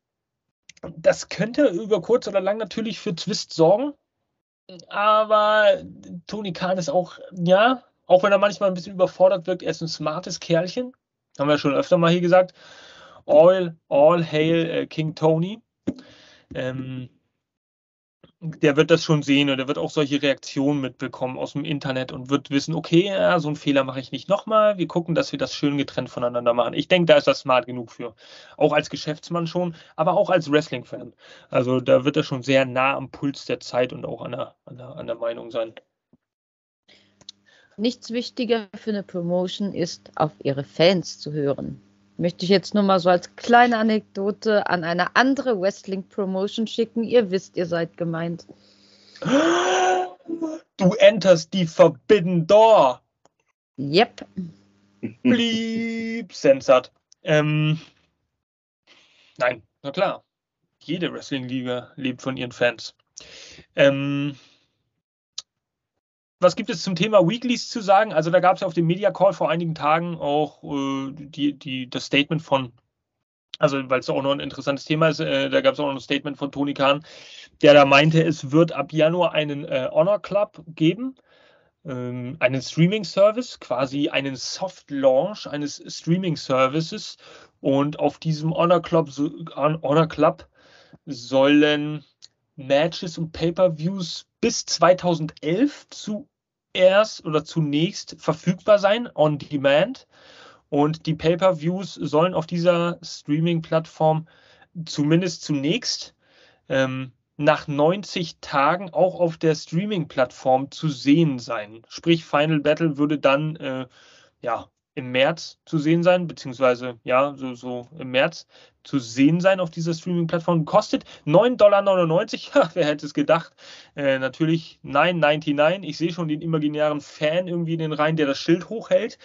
Das könnte über kurz oder lang natürlich für Twist sorgen. Aber Tony Khan ist auch, ja, auch wenn er manchmal ein bisschen überfordert wirkt, er ist ein smartes Kerlchen. Haben wir schon öfter mal hier gesagt. All, all Hail äh, King Tony. Ähm, der wird das schon sehen und der wird auch solche Reaktionen mitbekommen aus dem Internet und wird wissen, okay, ja, so einen Fehler mache ich nicht nochmal. Wir gucken, dass wir das schön getrennt voneinander machen. Ich denke, da ist das smart genug für. Auch als Geschäftsmann schon, aber auch als Wrestling-Fan. Also da wird er schon sehr nah am Puls der Zeit und auch an der, an der, an der Meinung sein. Nichts wichtiger für eine Promotion ist, auf ihre Fans zu hören möchte ich jetzt nur mal so als kleine Anekdote an eine andere Wrestling-Promotion schicken. Ihr wisst, ihr seid gemeint. Du enterst die Forbidden Door. Yep. Blieb Sensat. Ähm, nein, na klar. Jede Wrestling-Liga lebt von ihren Fans. Ähm, was gibt es zum Thema Weeklies zu sagen? Also da gab es auf dem Media Call vor einigen Tagen auch äh, die, die, das Statement von, also weil es auch noch ein interessantes Thema ist, äh, da gab es auch noch ein Statement von Tony Khan, der da meinte, es wird ab Januar einen äh, Honor Club geben, ähm, einen Streaming-Service, quasi einen Soft-Launch eines Streaming-Services und auf diesem Honor Club, so, Honor Club sollen Matches und Pay-per-Views bis 2011 zuerst oder zunächst verfügbar sein, on demand. Und die Pay-per-Views sollen auf dieser Streaming-Plattform zumindest zunächst ähm, nach 90 Tagen auch auf der Streaming-Plattform zu sehen sein. Sprich, Final Battle würde dann äh, ja im März zu sehen sein, beziehungsweise ja, so, so im März zu sehen sein auf dieser Streaming-Plattform. Kostet 9,99 Dollar. wer hätte es gedacht? Äh, natürlich 9,99. Ich sehe schon den imaginären Fan irgendwie in den Reihen, der das Schild hochhält.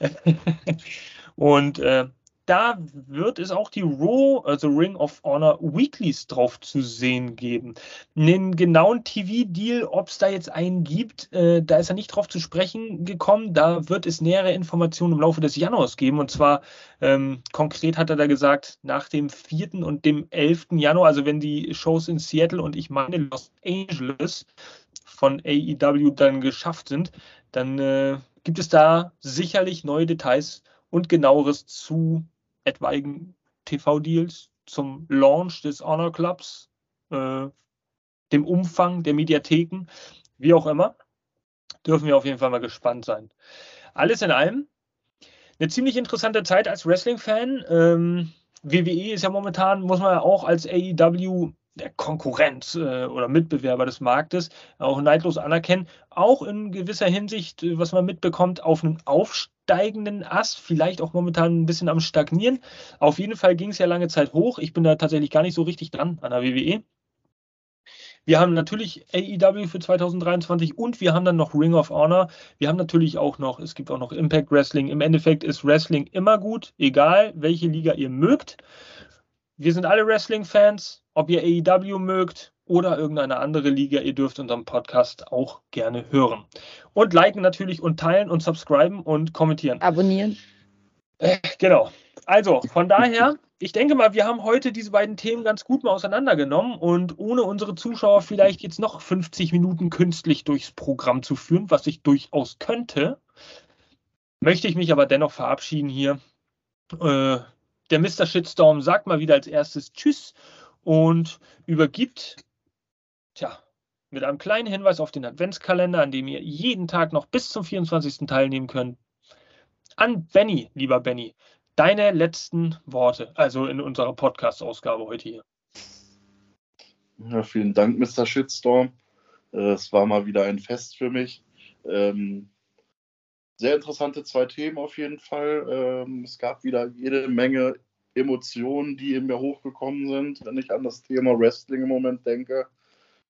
Und äh, da wird es auch die Raw, also Ring of Honor Weeklies drauf zu sehen geben. Einen genauen TV-Deal, ob es da jetzt einen gibt, äh, da ist er nicht drauf zu sprechen gekommen. Da wird es nähere Informationen im Laufe des Januars geben. Und zwar ähm, konkret hat er da gesagt, nach dem 4. und dem 11. Januar, also wenn die Shows in Seattle und ich meine Los Angeles von AEW dann geschafft sind, dann äh, gibt es da sicherlich neue Details und genaueres zu etwaigen TV-Deals zum Launch des Honor Clubs, äh, dem Umfang der Mediatheken, wie auch immer. dürfen wir auf jeden Fall mal gespannt sein. Alles in allem eine ziemlich interessante Zeit als Wrestling-Fan. Ähm, WWE ist ja momentan, muss man ja auch als AEW der Konkurrent äh, oder Mitbewerber des Marktes auch neidlos anerkennen, auch in gewisser Hinsicht, äh, was man mitbekommt, auf einem aufsteigenden Ast, vielleicht auch momentan ein bisschen am Stagnieren. Auf jeden Fall ging es ja lange Zeit hoch. Ich bin da tatsächlich gar nicht so richtig dran an der WWE. Wir haben natürlich AEW für 2023 und wir haben dann noch Ring of Honor. Wir haben natürlich auch noch, es gibt auch noch Impact Wrestling. Im Endeffekt ist Wrestling immer gut, egal welche Liga ihr mögt. Wir sind alle Wrestling-Fans, ob ihr AEW mögt oder irgendeine andere Liga, ihr dürft unseren Podcast auch gerne hören. Und liken natürlich und teilen und subscriben und kommentieren. Abonnieren. Äh, genau. Also, von daher, ich denke mal, wir haben heute diese beiden Themen ganz gut mal auseinandergenommen und ohne unsere Zuschauer vielleicht jetzt noch 50 Minuten künstlich durchs Programm zu führen, was ich durchaus könnte, möchte ich mich aber dennoch verabschieden hier. Äh, der Mr. Shitstorm sagt mal wieder als erstes Tschüss und übergibt, tja, mit einem kleinen Hinweis auf den Adventskalender, an dem ihr jeden Tag noch bis zum 24. teilnehmen könnt, an Benny, lieber Benny. Deine letzten Worte, also in unserer Podcast-Ausgabe heute hier. Ja, vielen Dank, Mr. Shitstorm. Äh, es war mal wieder ein Fest für mich. Ähm, sehr interessante zwei Themen auf jeden Fall. Ähm, es gab wieder jede Menge Emotionen, die in mir hochgekommen sind, wenn ich an das Thema Wrestling im Moment denke.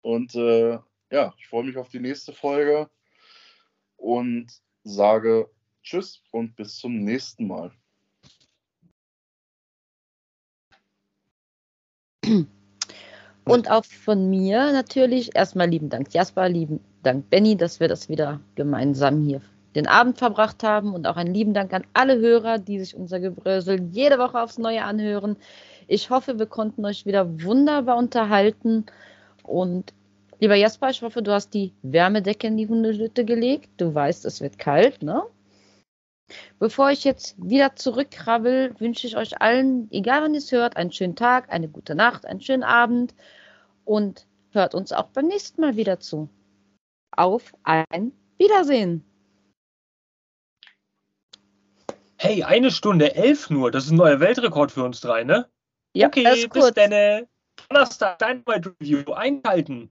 Und äh, ja, ich freue mich auf die nächste Folge und sage Tschüss und bis zum nächsten Mal. Und auch von mir natürlich erstmal lieben Dank Jasper, lieben Dank Benny, dass wir das wieder gemeinsam hier den Abend verbracht haben und auch einen lieben Dank an alle Hörer, die sich unser Gebrösel jede Woche aufs Neue anhören. Ich hoffe, wir konnten euch wieder wunderbar unterhalten und lieber Jasper, ich hoffe, du hast die Wärmedecke in die Hundehütte gelegt. Du weißt, es wird kalt, ne? Bevor ich jetzt wieder zurückkrabbel, wünsche ich euch allen, egal wann ihr es hört, einen schönen Tag, eine gute Nacht, einen schönen Abend und hört uns auch beim nächsten Mal wieder zu. Auf ein Wiedersehen. Hey, eine Stunde elf nur. Das ist ein neuer Weltrekord für uns drei, ne? Ja, okay, bis dann. Donnerstag, dein Review einhalten.